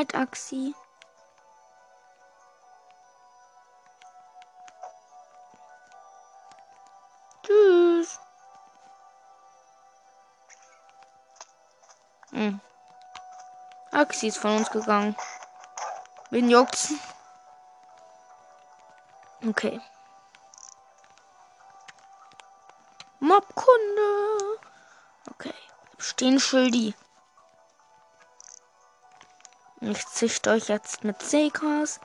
Leid, Axi. Tschüss. Hm. Axi ist von uns gegangen. Wen juckt's? Okay. Mobkunde. Okay. Stehen Schildi. Ich züchte euch jetzt mit Seekars.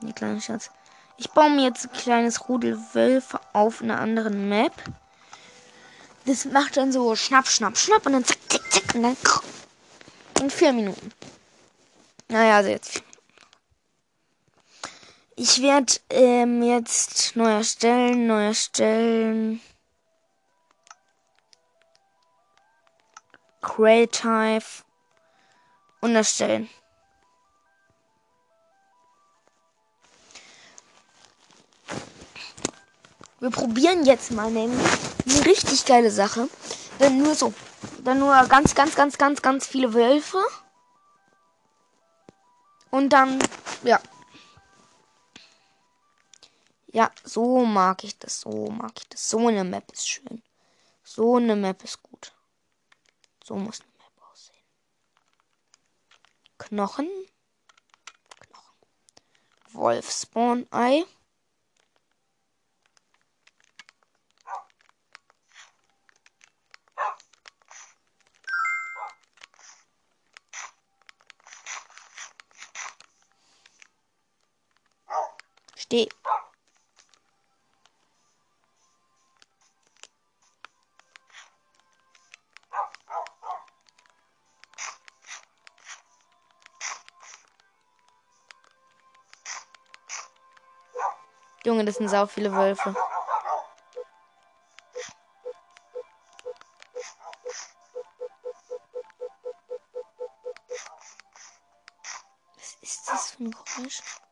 Die kleine Schatz. Ich baue mir jetzt ein kleines Rudel Wölfe auf einer anderen Map. Das macht dann so schnapp, schnapp, schnapp und dann zack, zack, zack und dann in vier Minuten. Naja, also jetzt. Ich werde ähm, jetzt neu erstellen, neu erstellen. Creative und erstellen. Wir probieren jetzt mal nämlich eine richtig geile Sache. Dann nur so. Dann nur ganz, ganz, ganz, ganz, ganz viele Wölfe. Und dann, ja. Ja, so mag ich das. So mag ich das. So eine Map ist schön. So eine Map ist gut. So muss eine Map aussehen. Knochen. Knochen. Wolf Spawn Ei. Steh. Junge, das sind sau viele Wölfe. Was ist das für ein Geräusch?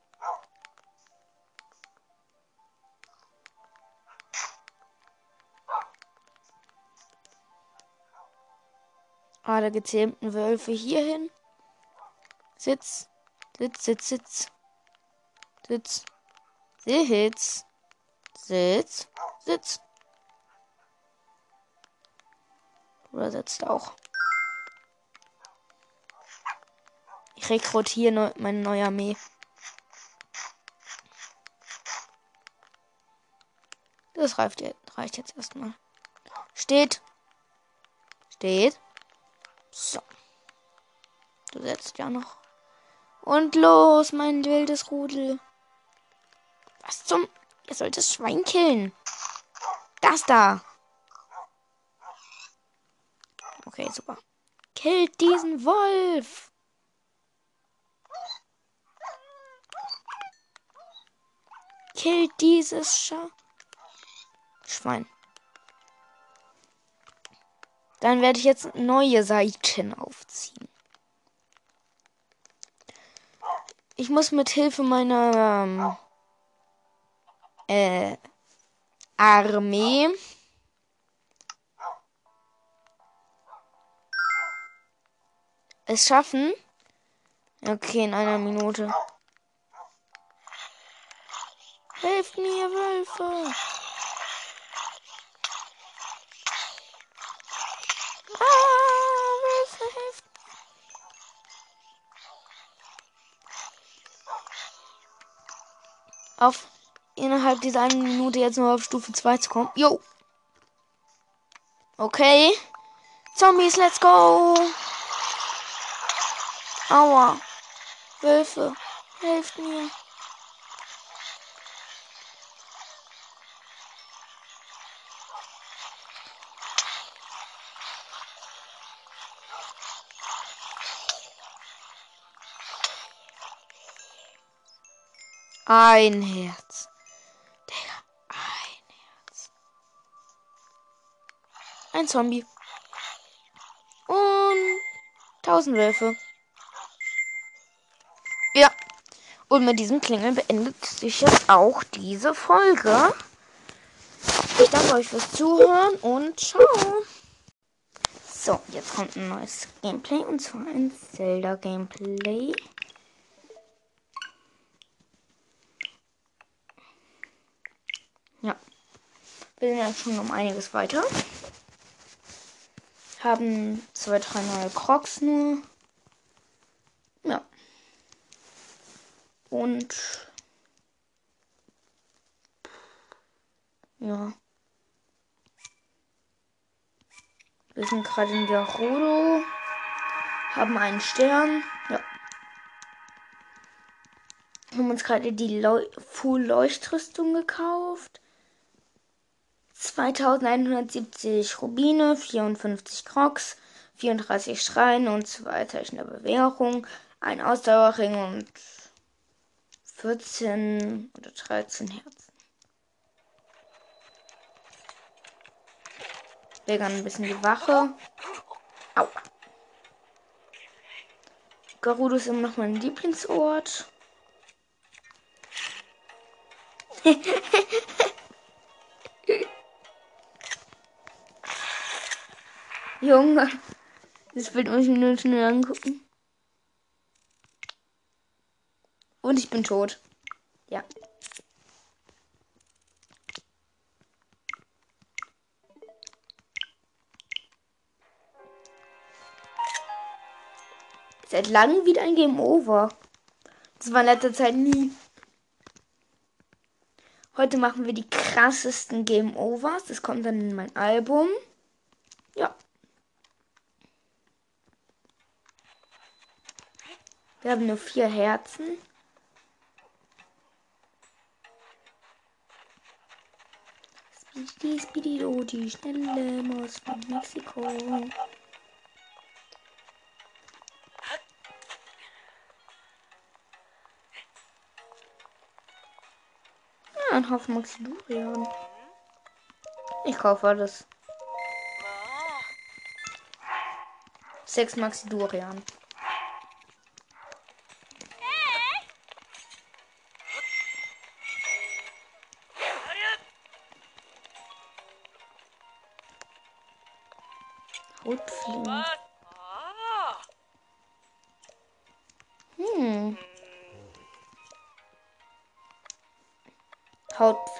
Alle gezähmten Wölfe hier hin. Sitz. Sitz, sitz, sitz. Sitz. Sitz. Sitz. Sitz. Oder sitzt auch. Ich rekrutiere neu, meine neue Armee. Das reicht, reicht jetzt erstmal. Steht. Steht. So. Du setzt ja noch. Und los, mein wildes Rudel. Was zum... Ihr sollt das Schwein killen. Das da. Okay, super. Killt diesen Wolf. Killt dieses Scha Schwein. Dann werde ich jetzt neue Seiten aufziehen. Ich muss mit Hilfe meiner ähm, äh, Armee es schaffen. Okay, in einer Minute. Helft mir, Wölfe! Auf innerhalb dieser einen Minute jetzt nur auf Stufe 2 zu kommen. Jo! Okay. Zombies, let's go! Aua. Wölfe, helft mir. Ein Herz. Digga, ein Herz. Ein Zombie. Und tausend Wölfe. Ja. Und mit diesem Klingeln beendet sich jetzt auch diese Folge. Ich danke euch fürs Zuhören und ciao. So, jetzt kommt ein neues Gameplay und zwar ein Zelda-Gameplay. Wir sind ja schon um einiges weiter. Haben zwei, drei neue Crocs nur. Ja. Und ja. Wir sind gerade in der Rodo. Haben einen Stern. Ja. Haben uns gerade die Leu Full Leuchtrüstung gekauft. 2170 Rubine, 54 Crocs, 34 Schreine und zwei Zeichen der Bewährung, ein Ausdauerring und 14 oder 13 Herzen. Wegern ein bisschen die Wache. Au. Garudo ist immer noch mein Lieblingsort. Junge. Das Bild muss nur schnell angucken. Und ich bin tot. Ja. Seit langem wieder ein Game Over. Das war in letzter Zeit nie. Heute machen wir die krassesten Game Overs. Das kommt dann in mein Album. Wir haben nur vier Herzen. Speedy, Speedy, oh, die schnelle Maus von Mexiko. Ja, ein Haufen Maxidurian. Ich kaufe alles. Sechs Maxidurian.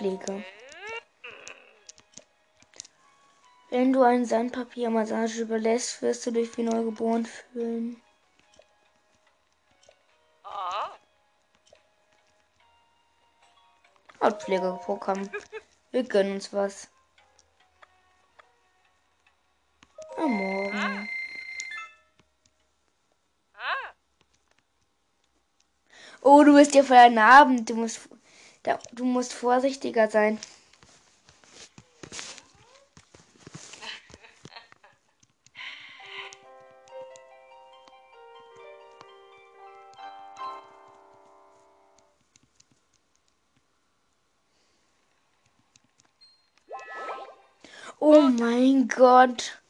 Hautpflege. Wenn du eine Sandpapiermassage überlässt, wirst du dich wie neugeboren fühlen. Hautpflegeprogramm. Wir gönnen uns was. Am Morgen. Oh, du bist ja für einen Abend. Du musst, du musst vorsichtiger sein. Oh mein Gott.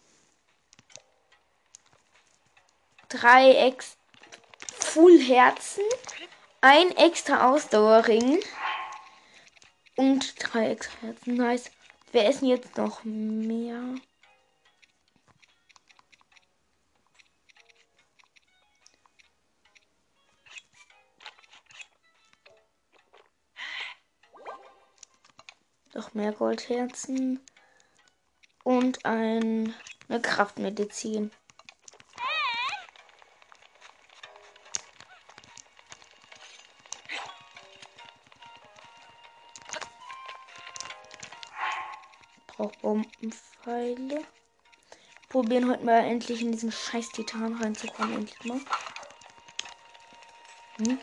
Drei Ex Full Herzen, ein extra Ausdauerring und drei extra Herzen. Nice. Wir essen jetzt noch mehr. Noch mehr Goldherzen und ein, eine Kraftmedizin. Bombenpfeile. Probieren heute mal endlich in diesen scheiß Titan reinzukommen. Endlich mal. Hm.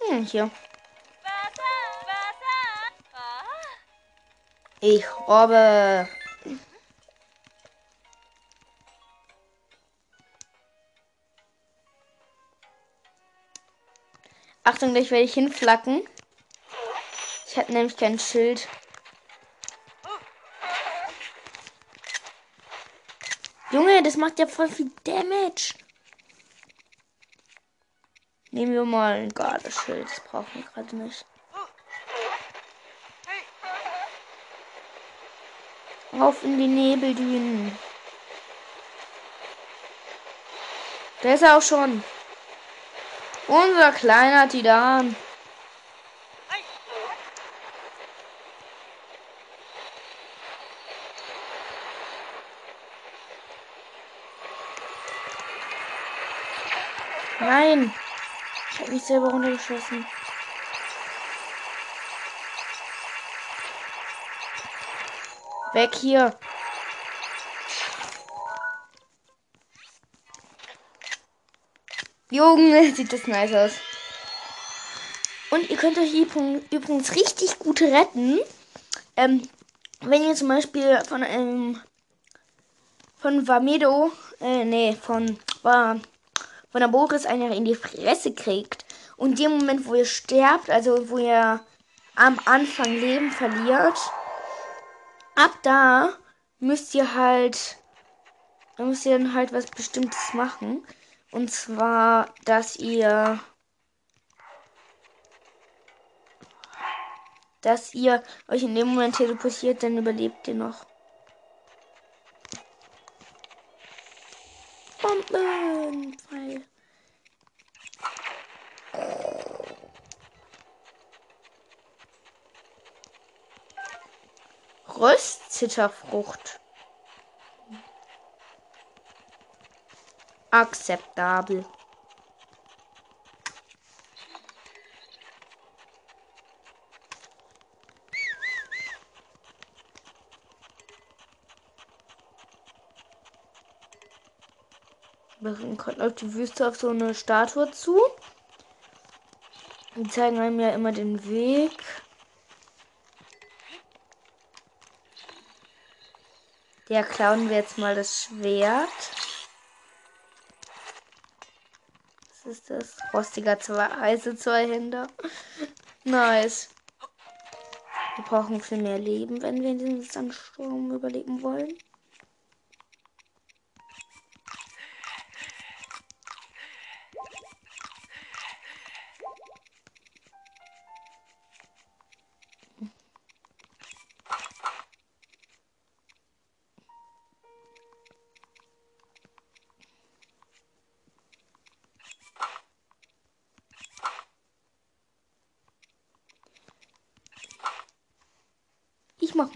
Hm, hier. Ich robbe. Achtung, gleich werde ich hinflacken. Ich hatte nämlich kein Schild. Junge, das macht ja voll viel Damage. Nehmen wir mal ein Gardeschild. Das brauchen wir gerade nicht. Auf in die Nebeldünen. Der ist auch schon. Unser kleiner Titan. Nein. Ich habe mich selber runtergeschossen. Weg hier. Junge, sieht das nice aus. Und ihr könnt euch übrigens richtig gut retten. Ähm, wenn ihr zum Beispiel von einem von Vamedo, äh, nee, von, von der Boris einer in die Fresse kriegt und dem Moment, wo ihr sterbt, also wo ihr am Anfang Leben verliert, ab da müsst ihr halt, da müsst ihr dann halt was Bestimmtes machen. Und zwar, dass ihr, dass ihr euch in dem Moment teleportiert, dann überlebt ihr noch. Bomben! Pfeil. Röstzitterfrucht. Akzeptabel. Wir kommt auf die Wüste auf so eine Statue zu. Die zeigen einem ja immer den Weg. Der klauen wir jetzt mal das Schwert. Was ist das? Rostiger zwei, heiße Zweihänder. nice. Wir brauchen viel mehr Leben, wenn wir den Sandsturm überleben wollen.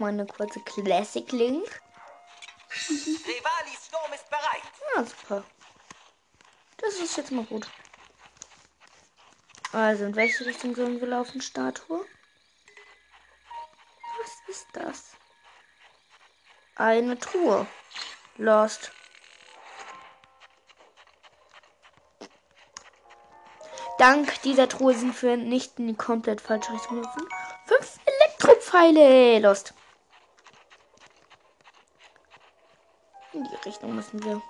Mal eine kurze Classic Link. Rivalis Sturm ist bereit. Ja, super. Das ist jetzt mal gut. Also, in welche Richtung sollen wir laufen, Statue? Was ist das? Eine Truhe. Lost. Dank dieser Truhe sind wir nicht in die komplett falsche Richtung gelaufen. Fünf Elektropfeile. Lost. Müssen wir.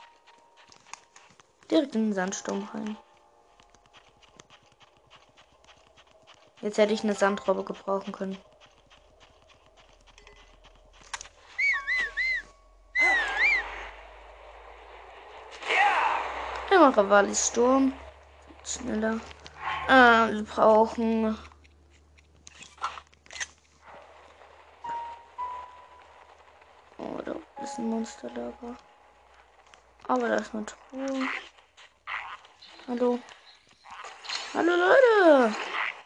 Direkt in den Sandsturm rein. Jetzt hätte ich eine Sandrobbe gebrauchen können. Einmal Ravalis Sturm. Schneller. Ah, wir brauchen. Oh, ist ein Monsterlager. Aber da ist eine Truhe. Hallo. Hallo Leute.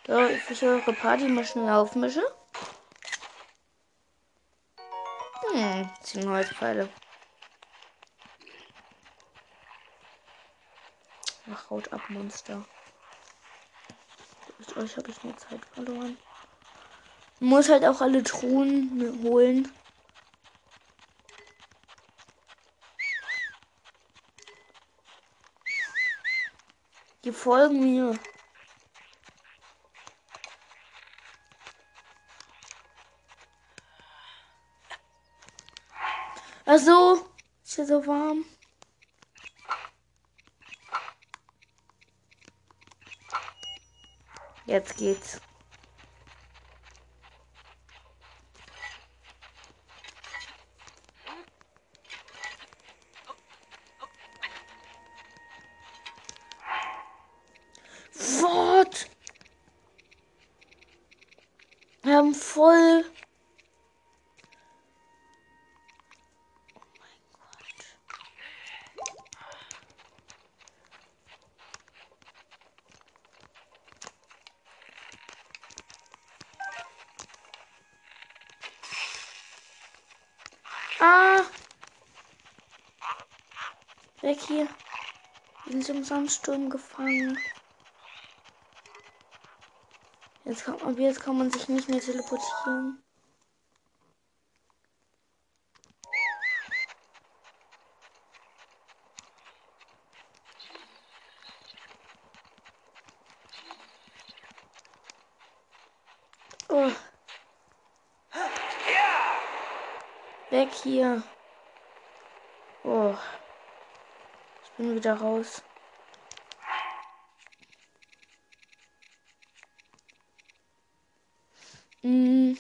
Da ich eure Party mal schnell aufmische. Hm, 10 Holzpfeile. Ach, haut ab, Monster. Durch euch habe ich nur Zeit verloren. Muss halt auch alle Truhen holen. Folgen mir. Ach so, ist hier so warm. Jetzt geht's. What? Wir haben voll. Oh mein Gott. Ah! Weg hier. Wir sind im Sandsturm gefangen. Jetzt kann, ab jetzt kann man sich nicht mehr teleportieren. Oh. Weg hier. Oh. Ich bin wieder raus. Mm.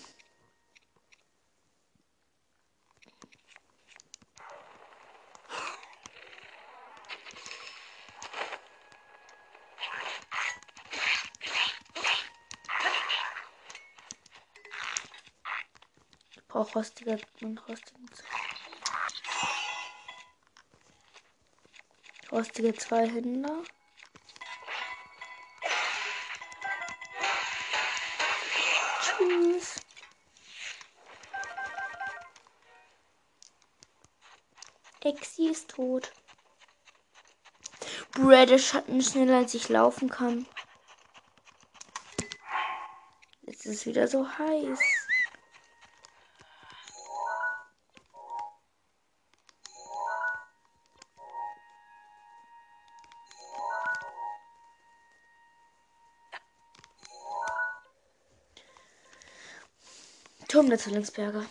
Ich brauche rostige und rostigen Rostige zwei Händler. Tschüss. Exi ist tot. Brad, der Schatten schneller als ich laufen kann. Jetzt ist es wieder so heiß. Turm der Zwillingsberger.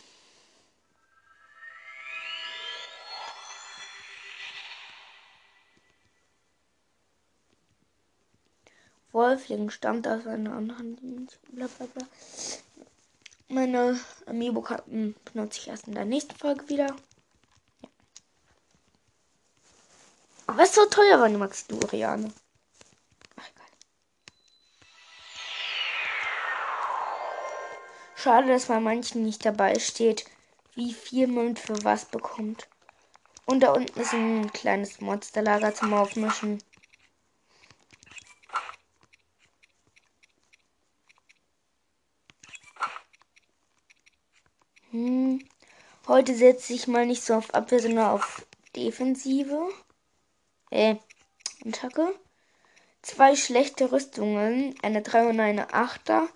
Wolfling stammt aus einer anderen. Blablabla. Meine Amiibo-Karten benutze ich erst in der nächsten Folge wieder. Aber es ist so teuer waren die Max Duriane. Ach, Schade, dass bei manchen nicht dabei steht, wie viel man für was bekommt. Und da unten ist ein kleines Monsterlager zum Aufmischen. Hm. Heute setze ich mal nicht so auf Abwehr, sondern auf Defensive. Äh, Attacke. Zwei schlechte Rüstungen, eine 3 und eine 8er,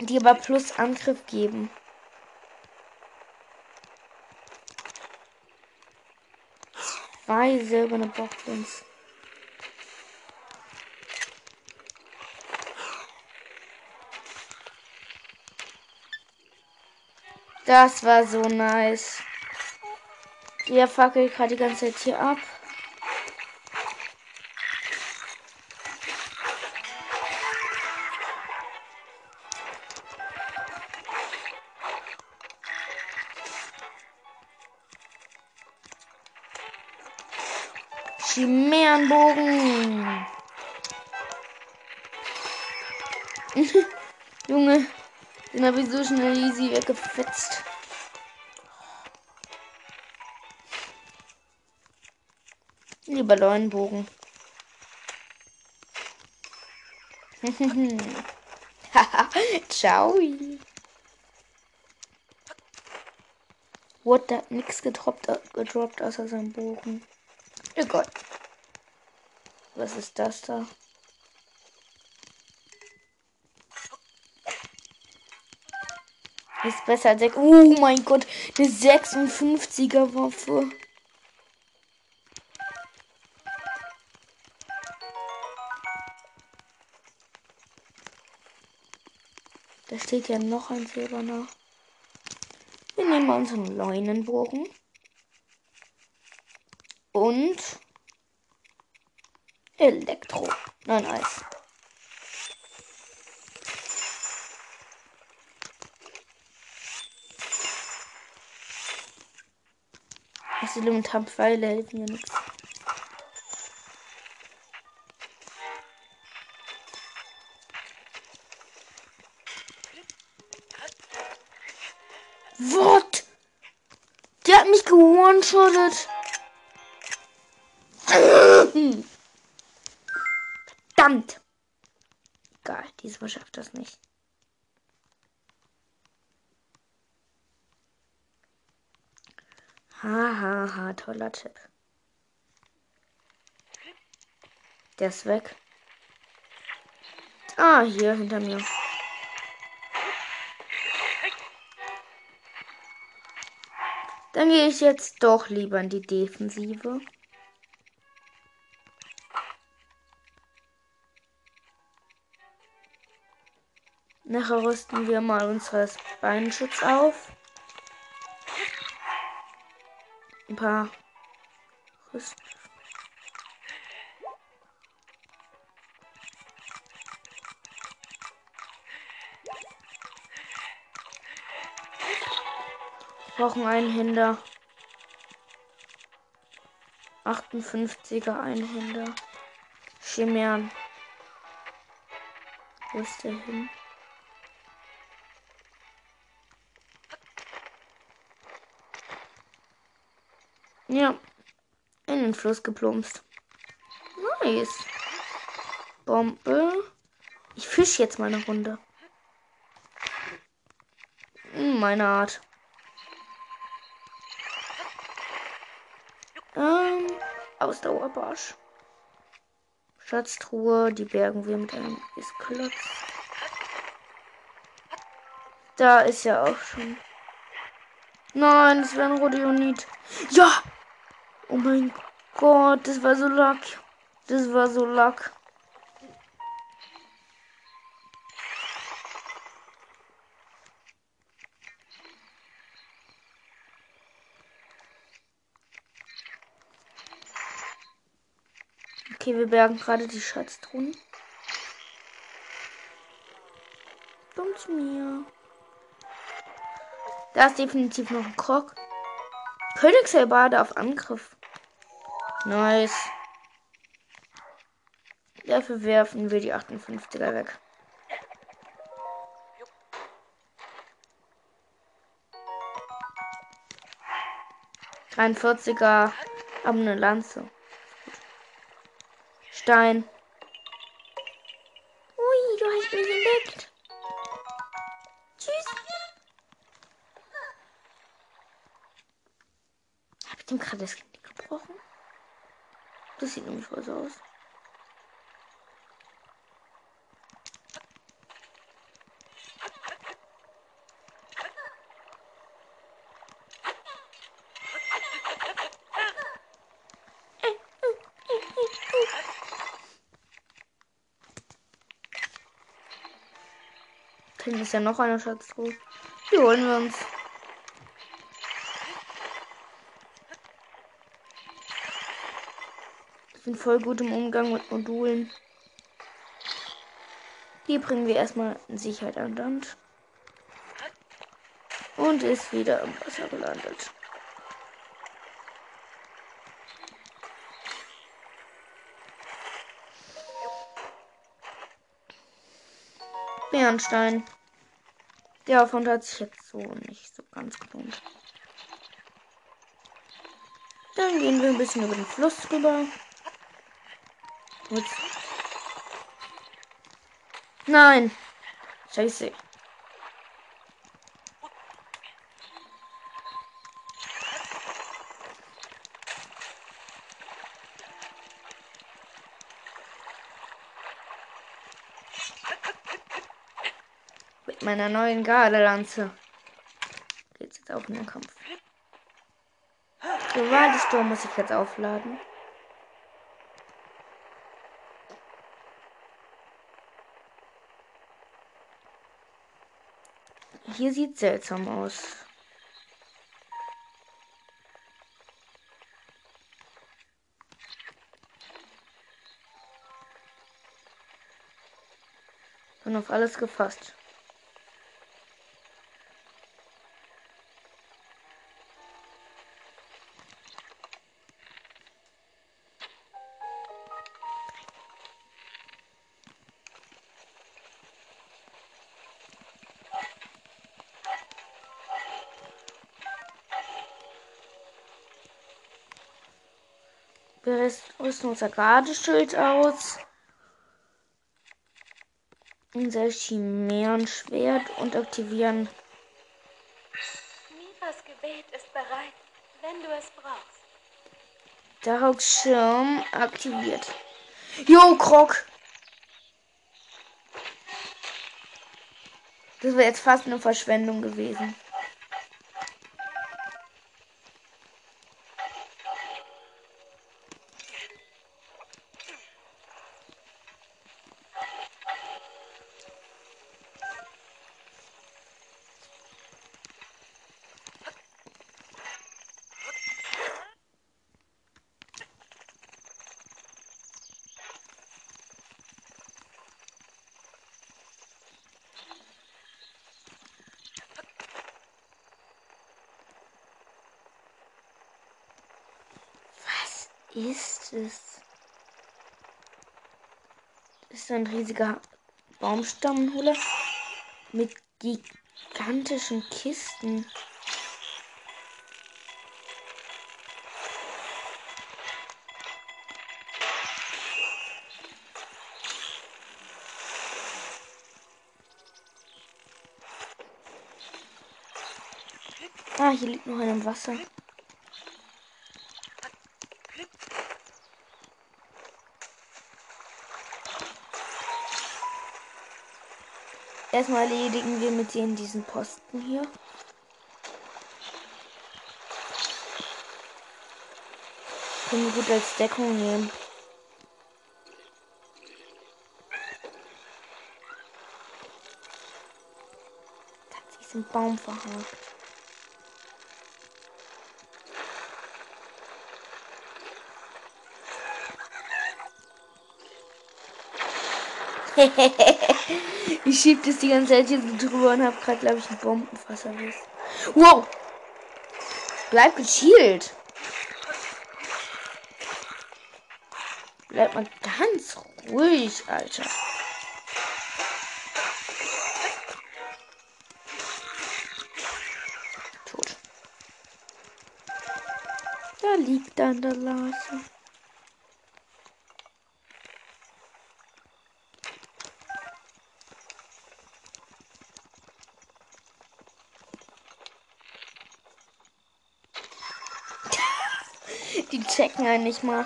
die aber plus Angriff geben. Zwei silberne Boxens. Das war so nice. Der fackelt gerade die ganze Zeit hier ab. Junge, den habe ich so schnell easy weggefetzt. Lieber Leuenbogen. Ciao. What, der hat nix gedroppt, gedroppt außer seinem Bogen. Egal. Was ist das da? Ist besser als 6. Oh mein Gott, eine 56er Waffe. Da steht ja noch ein silberner. Wir nehmen mal unseren Leunenbogen. Und Elektro. Nein, Eis. Das elementaren Pfeile helfen ja nichts. What? Der hat mich gewone-shottet. Verdammt. Egal, diesmal schafft das nicht. Hahaha, ha, ha, toller Tipp. Der ist weg. Ah, hier hinter mir. Dann gehe ich jetzt doch lieber in die Defensive. Nachher rüsten wir mal unseres Beinschutz auf. Ein paar Rüst brauchen einen Händer. 58er Einhänder. Chimären. Wo ist der hin? Ja. In den Fluss geplumpst. Nice. Bombe. Ich fische jetzt mal eine Runde. Hm, meine Art. Ähm, Ausdauerbarsch. Schatztruhe, die bergen wir mit einem Isklotz. Da ist ja auch schon. Nein, das wäre ein Rhodionit. Ja! Oh mein Gott, das war so luck. Das war so luck. Okay, wir bergen gerade die Schatztruhen. Komm zu mir. Da ist definitiv noch ein Krog. Königshelbade auf Angriff. Nice. Dafür werfen wir die 58er weg. Dreiundvierziger, aber eine Lanze. Stein. Ui, du hast mich entdeckt. Tschüss. gerade das Knie gebrochen? Das sieht nämlich voll so aus. Hinten ist ja noch eine Schatztruhe. Die holen wir uns. Ich bin voll gut im Umgang mit Modulen. Die bringen wir erstmal in Sicherheit an Land. Und ist wieder im Wasser gelandet. Bernstein. Der Aufwand hat sich jetzt so nicht so ganz gelohnt. Dann gehen wir ein bisschen über den Fluss rüber. Gut. Nein. Scheiße. Mit meiner neuen Gardelanze geht's jetzt auch in den Kampf. Gewaltsturm muss ich jetzt aufladen. Hier sieht seltsam aus. Bin auf alles gefasst. Rüsten unser Gardeschild aus. Unser Chimärenschwert und aktivieren. Mivas Gebet ist bereit, wenn du es brauchst. Darkschirm aktiviert. Jo, Krog! Das wäre jetzt fast eine Verschwendung gewesen. Was ist es? Das ist ein riesiger Baumstammhuller mit gigantischen Kisten. Ah, hier liegt noch einer im Wasser. Erstmal erledigen wir mit denen diesen Posten hier. Können wir gut als Deckung nehmen. Hat sich ein Baum verhakt. ich schieb das die ganze Zeit hier so drüber und hab gerade, glaube ich, einen Bombenfass erwischt. Wow! Bleib gechillt! Bleib mal ganz ruhig, Alter. Tot. Da liegt dann der Lase. Die checken einen nicht mal.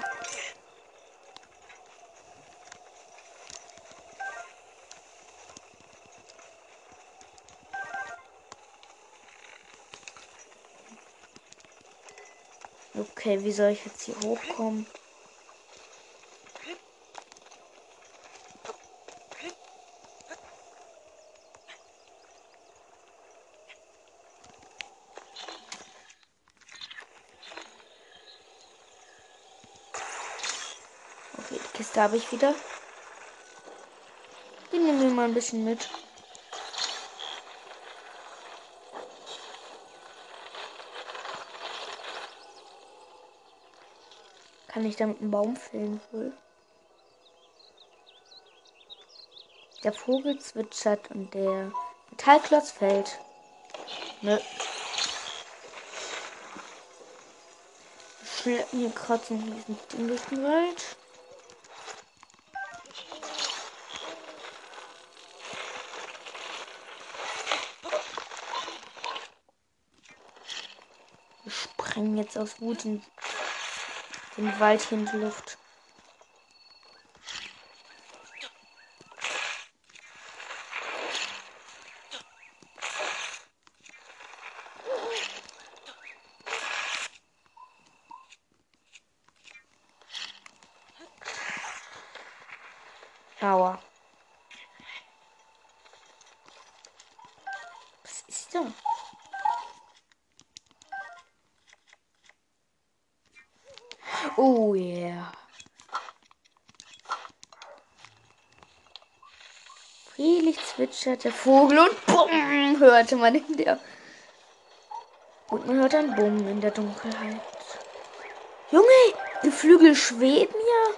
Okay, wie soll ich jetzt hier hochkommen? Habe ich wieder. Die nehmen wir mal ein bisschen mit. Kann ich damit einen Baum fällen wohl? Der Vogel zwitschert und der Metallklotz fällt. Nö. Wir schleppen hier gerade so diesen Ding durch den Wald. Wir sprengen jetzt aus Wut in den Wald hier in die Luft. Aua. Was ist da? Oh yeah. Friedlich zwitschert der Vogel und bumm, hörte man in der. Und man hört ein Bumm in der Dunkelheit. Junge, die Flügel schweben ja.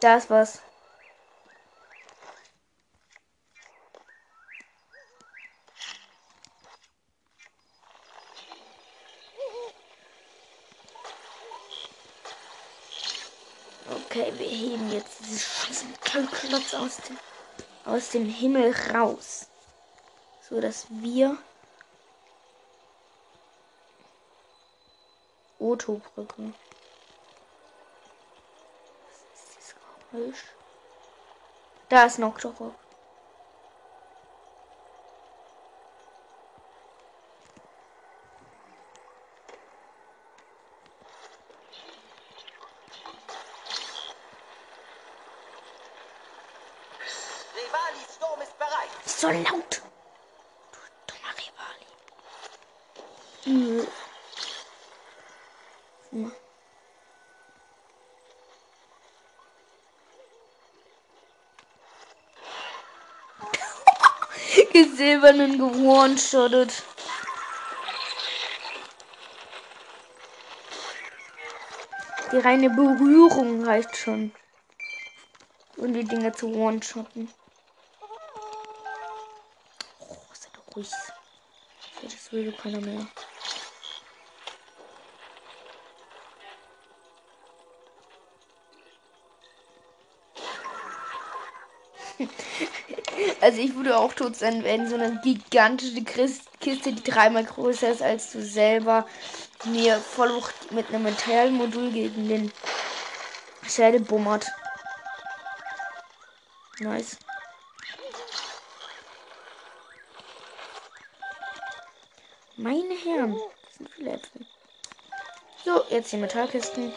Da ist was. Okay, wir heben jetzt dieses scheiß Klotz aus dem, aus dem Himmel raus. So dass wir Oto-Brücke. Was ist das Geräusch? Da ist Nocturok. Rivalis Sturm ist bereit. So laut. Du dummer Rivali. Nö. Hm. Gesilbernen gewonshottet. Die reine Berührung reicht schon. Um die Dinge zu one-shotten. Oh, sei doch ruhig. Das will keiner mehr. Also ich würde auch tot sein, wenn so eine gigantische Kiste, die dreimal größer ist als du selber, mir voll hoch mit einem Metallmodul gegen den Schädel bummert. Nice. Meine Herren, das sind viele Äpfel. So, jetzt die Metallkisten.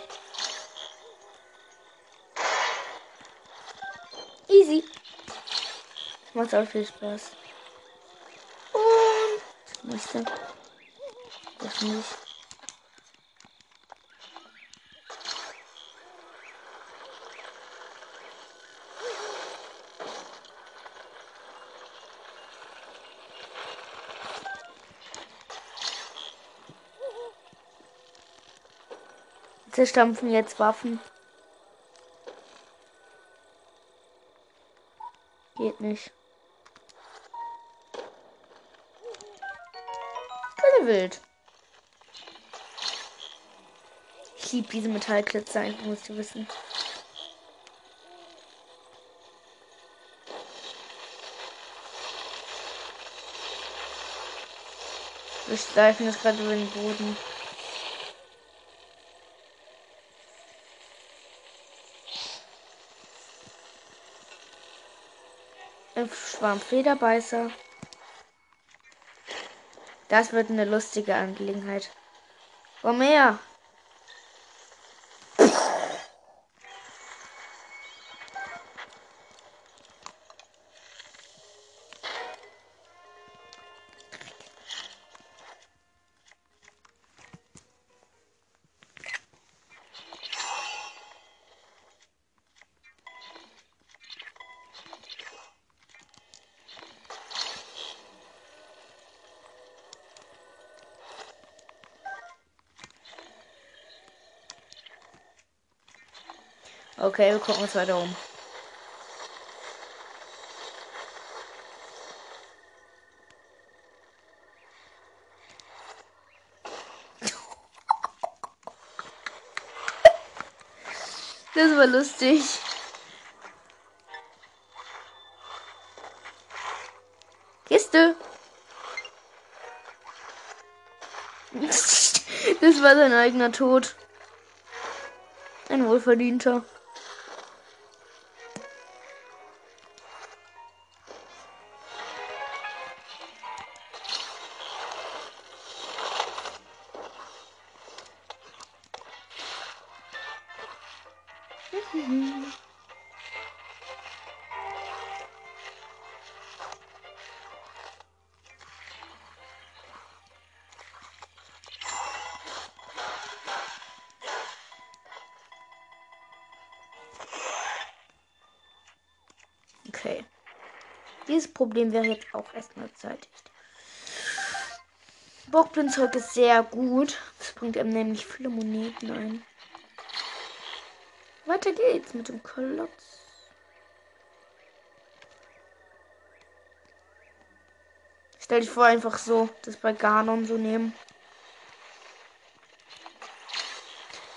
Easy. Macht auch viel Spaß. Und musste. Das nicht. Zerstampfen jetzt Waffen. Geht nicht. Metallwild. Ich liebe diese Metallklitze einfach, musst du wissen. Wir steifen jetzt gerade über den Boden. Schwarm Federbeißer. Das wird eine lustige Angelegenheit. Komm her. Okay, wir gucken uns weiter um. Das war lustig. Kiste. Das war sein eigener Tod. Ein wohlverdienter. Dieses Problem wäre jetzt auch erstmal beseitigt. Bockblinzeug ist sehr gut. Das bringt einem nämlich viele Moneten ein. Weiter geht's mit dem Klotz. Stell dich vor, einfach so das bei Ganon so nehmen.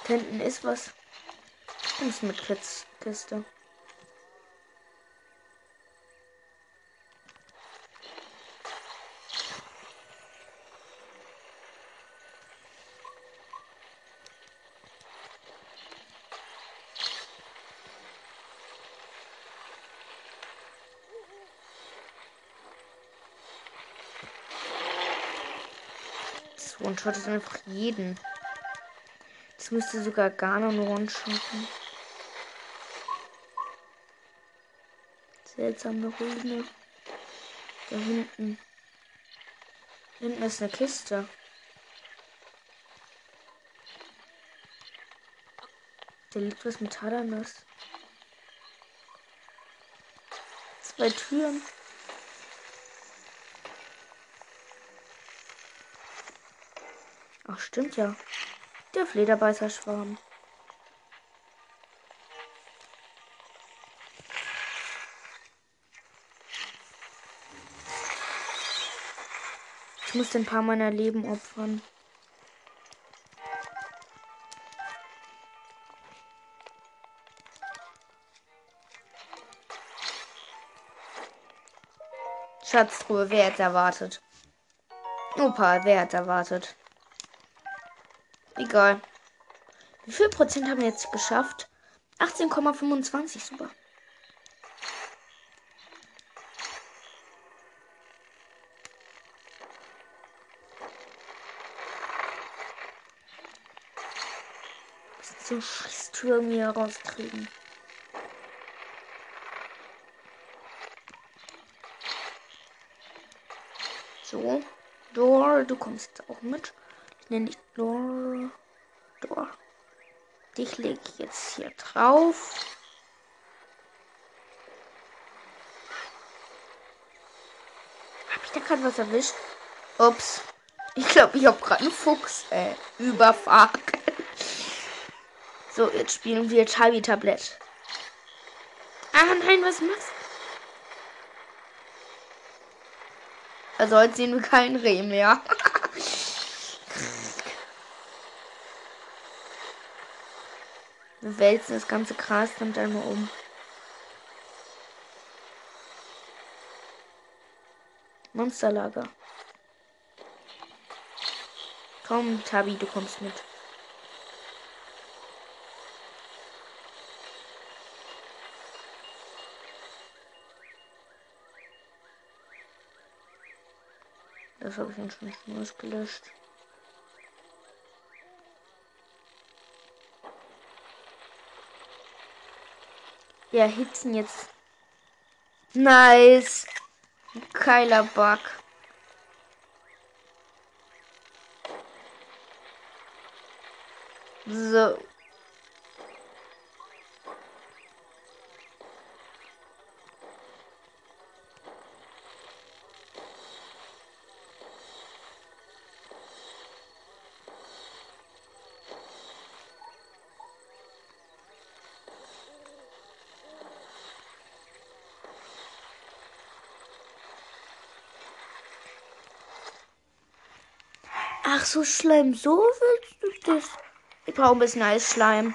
Da hinten ist was. Ist mit Kiste. One-shottet einfach jeden. Das müsste sogar Ganon one-shotten. Seltsame Ruine. Da hinten. Hinten ist eine Kiste. Da liegt was Metallernes. Zwei Türen. Ach, stimmt ja. Der Flederbeißerschwarm. Ich muss ein paar meiner Leben opfern. Schatztruhe, wer hat erwartet? Opa, wer hat erwartet? Egal. Wie viel Prozent haben wir jetzt geschafft? 18,25, super. So Scheißtüren hier rauskriegen. So. Dor, du kommst auch mit. Ich nenne dich Dor. Dor. Dich lege ich jetzt hier drauf. Hab ich da gerade was erwischt? Ups. Ich glaube, ich habe gerade einen Fuchs äh, überfahren. So, jetzt spielen wir Chavi Tablett. Ah nein, was machst du? Also heute sehen wir keinen Reh mehr. Wälzen das ganze Gras dann einmal um. Monsterlager. Komm, Tabi, du kommst mit. Das habe ich schon schon ausgelöscht. Wir erhitzen jetzt. Nice. Keiler Bug. So. Ach so, Schleim, so willst du das? Ich brauche ein bisschen Eisschleim.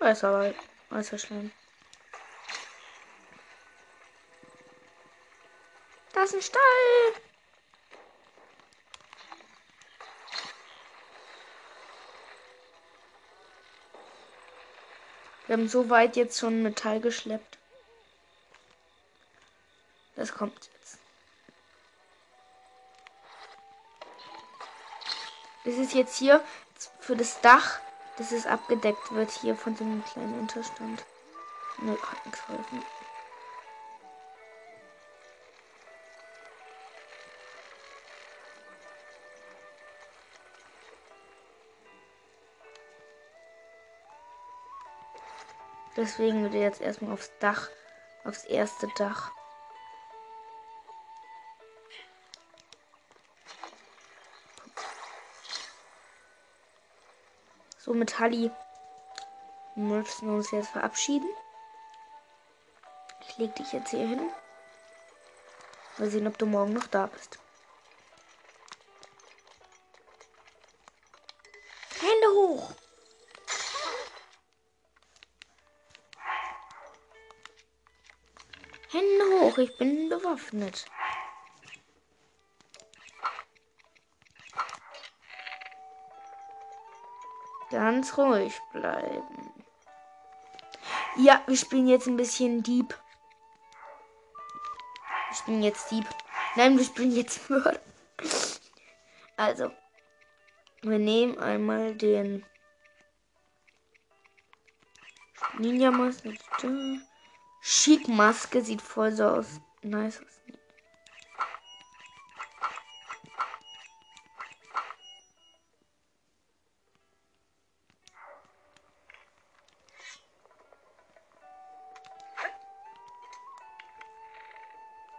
Weiß aber, weißer Schleim. Das ist ein Stall. Wir haben so weit jetzt schon Metall geschleppt. Das kommt jetzt. Das ist jetzt hier für das Dach, dass es abgedeckt wird hier von so einem kleinen Unterstand. Ne, hat nichts geholfen. Deswegen wird er jetzt erstmal aufs Dach, aufs erste Dach. So, mit Halli müssen wir uns jetzt verabschieden. Ich leg dich jetzt hier hin. Mal sehen, ob du morgen noch da bist. Ich bin bewaffnet. Ganz ruhig bleiben. Ja, wir spielen jetzt ein bisschen Dieb. Wir spielen jetzt Dieb. Nein, wir spielen jetzt Mörder. Also, wir nehmen einmal den Ninja Master. Schick Maske sieht voll so aus. Nice aus.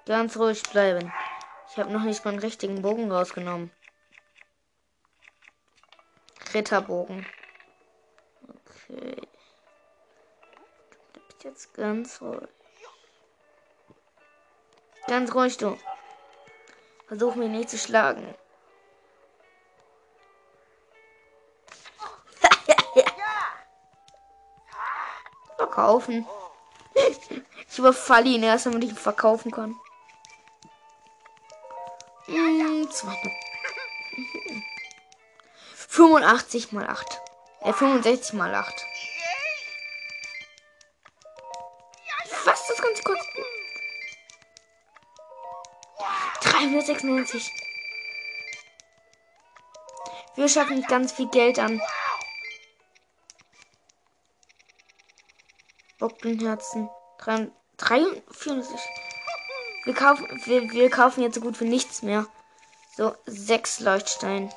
Ganz ruhig bleiben. Ich habe noch nicht meinen richtigen Bogen rausgenommen. Ritterbogen. Okay. Jetzt ganz ruhig. Ganz ruhig, du. Versuch mich nicht zu schlagen. Verkaufen. Ich überfalle ihn erst, damit ich ihn verkaufen kann. Hm, 85 mal 8. Äh, 65 mal 8. 396. Wir schaffen ganz viel Geld an. Bockblindherzen. 43. Wir kaufen, wir, wir kaufen jetzt so gut wie nichts mehr. So, sechs Leuchtsteine.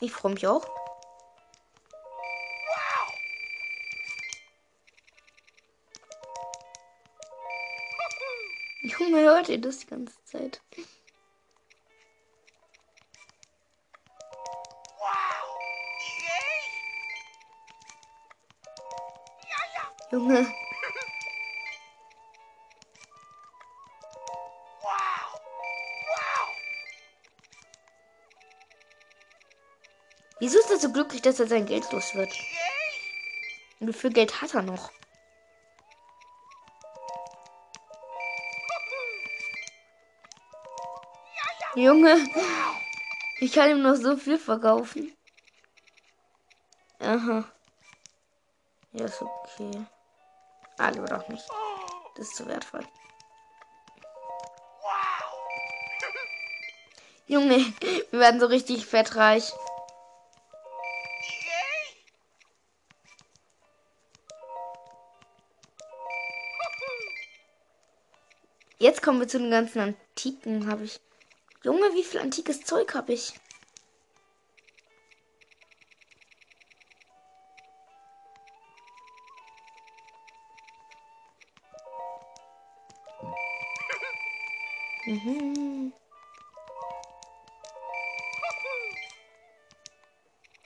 Ich freue mich auch. Hört ihr das die ganze Zeit? Junge. Wieso ist er so glücklich, dass er sein Geld los wird? Und wie viel Geld hat er noch? Junge, ich kann ihm noch so viel verkaufen. Aha. Ja, ist okay. Ah, lieber doch nicht. Das ist zu wertvoll. Junge, wir werden so richtig fettreich. Jetzt kommen wir zu den ganzen Antiken, habe ich. Junge, wie viel antikes Zeug habe ich? Mhm.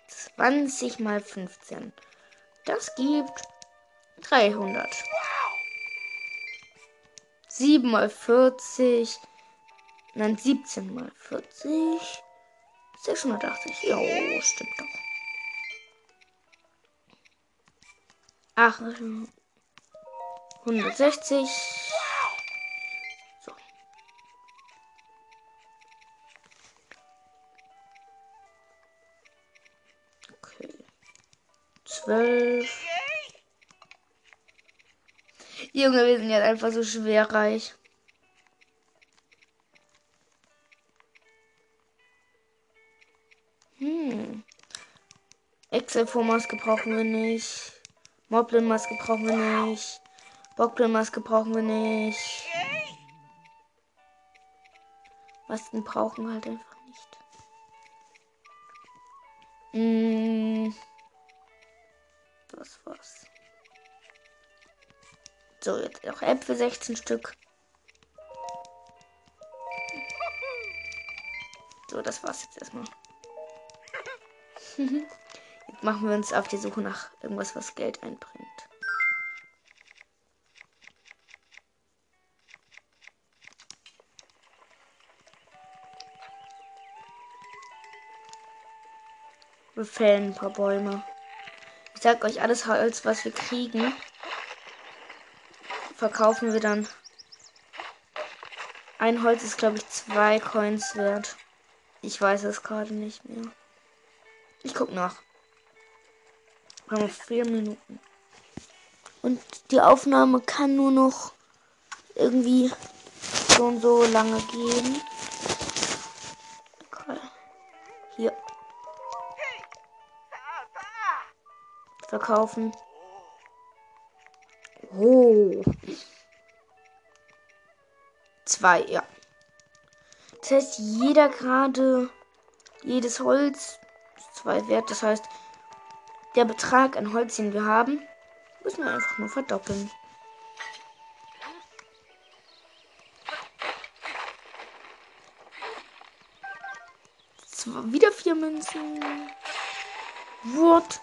20 mal 15. Das gibt 300. 7 mal 40. Nein, 17 mal 40. 680. Jo, stimmt doch. Ach, 160. So. Okay. 12. Junge, wir sind jetzt einfach so schwerreich. Excel-Vormaske brauchen wir nicht. Moblin-Maske brauchen wir nicht. Bockblin-Maske brauchen wir nicht. Masken brauchen wir halt einfach nicht. Hm. Das war's. So, jetzt noch Äpfel 16 Stück. So, das war's jetzt erstmal. machen wir uns auf die Suche nach irgendwas, was Geld einbringt. Wir fällen ein paar Bäume. Ich sag euch alles Holz, was wir kriegen. Verkaufen wir dann. Ein Holz ist, glaube ich, zwei Coins wert. Ich weiß es gerade nicht mehr. Ich guck nach. Wir haben vier Minuten. Und die Aufnahme kann nur noch irgendwie so und so lange gehen. Hier. Verkaufen. Oh. Zwei, ja. Das heißt, jeder gerade, jedes Holz zwei wert. Das heißt, der Betrag an Holz, den wir haben, müssen wir einfach nur verdoppeln. Zwei, wieder vier Münzen. What?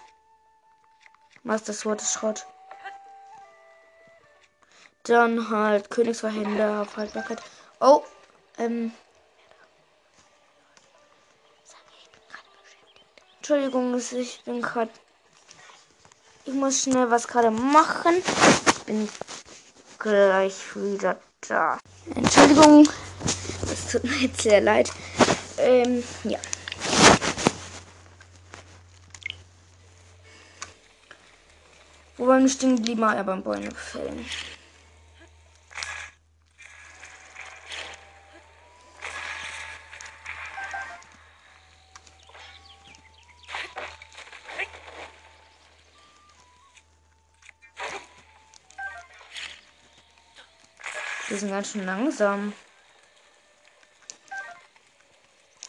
Master Sword ist Schrott. Dann halt Königsverhänder auf Haltbarkeit. Oh, ähm. Entschuldigung, ich bin gerade. Ich muss schnell was gerade machen. Bin gleich wieder da. Entschuldigung, es tut mir jetzt sehr leid. Ähm, ja. Wo waren wir stehen geblieben? Ja, beim Bäume fällen. Ganz schön langsam.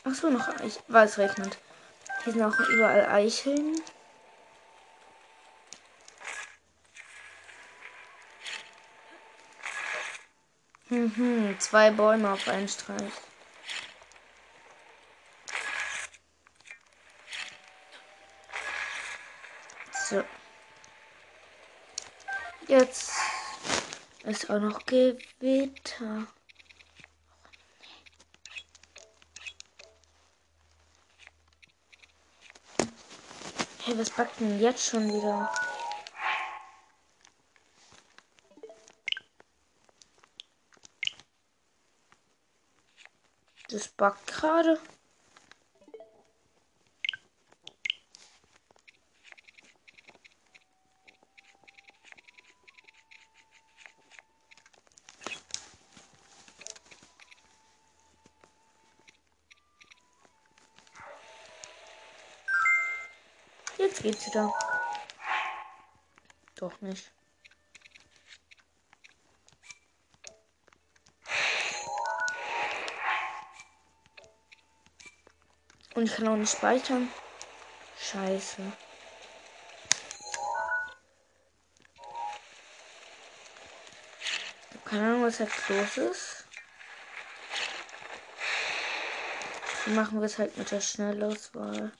Ach so, noch Eich weil es regnet. Hier sind auch überall Eicheln. Mhm, zwei Bäume auf einen Streich. So. Jetzt ist auch noch Gewitter. Hey, was packt denn jetzt schon wieder? Das backt gerade. Geht's wieder. Doch nicht. Und ich kann auch nicht speichern. Scheiße. Keine Ahnung, was jetzt los ist. Dann machen wir es halt mit der Schnellauswahl.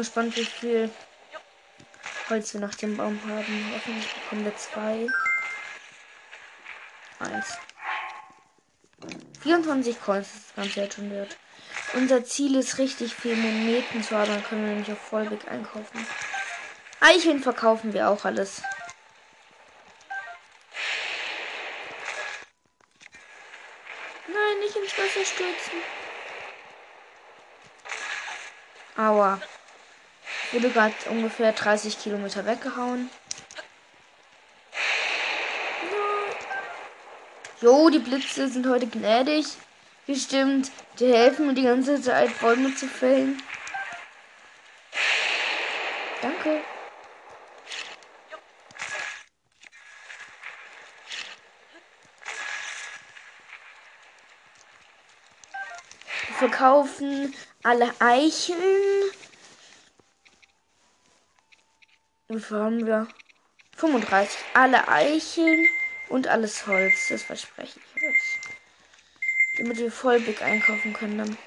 Gespannt, wie viel Holz wir nach dem Baum haben. Hoffentlich bekommen wir zwei. Eins. 24 Coins ist das Ganze jetzt schon wert. Unser Ziel ist richtig viel Moneten zu haben, dann können wir nämlich auf Vollweg einkaufen. Eicheln verkaufen wir auch alles. Nein, nicht ins Wasser stürzen. Aua. Wurde gerade ungefähr 30 Kilometer weggehauen. Jo, die Blitze sind heute gnädig. Bestimmt. Die helfen mir die ganze Zeit, Bäume zu fällen. Danke. Wir verkaufen alle Eicheln. Viel haben wir? 35. Alle Eicheln und alles Holz. Das verspreche ich euch. Damit wir voll big einkaufen können dann.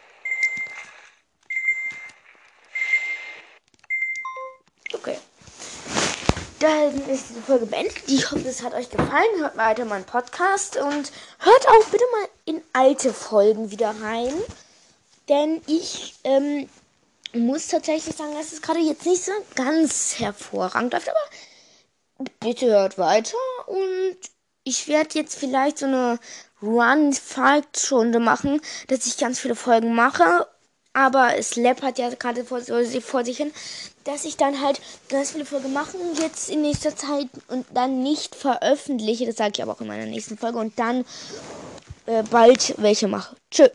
Okay. Dann ist diese Folge beendet. Ich hoffe, es hat euch gefallen. Hört weiter meinen Podcast und hört auch bitte mal in alte Folgen wieder rein. Denn ich ähm, muss tatsächlich sagen, dass es gerade jetzt nicht so ganz hervorragend läuft, aber bitte hört weiter und ich werde jetzt vielleicht so eine Run-Fight-Stunde machen, dass ich ganz viele Folgen mache. Aber es läppert ja gerade vor, vor sich hin, dass ich dann halt ganz viele Folgen machen jetzt in nächster Zeit und dann nicht veröffentliche. Das sage ich aber auch in meiner nächsten Folge und dann äh, bald welche mache. Tschüss.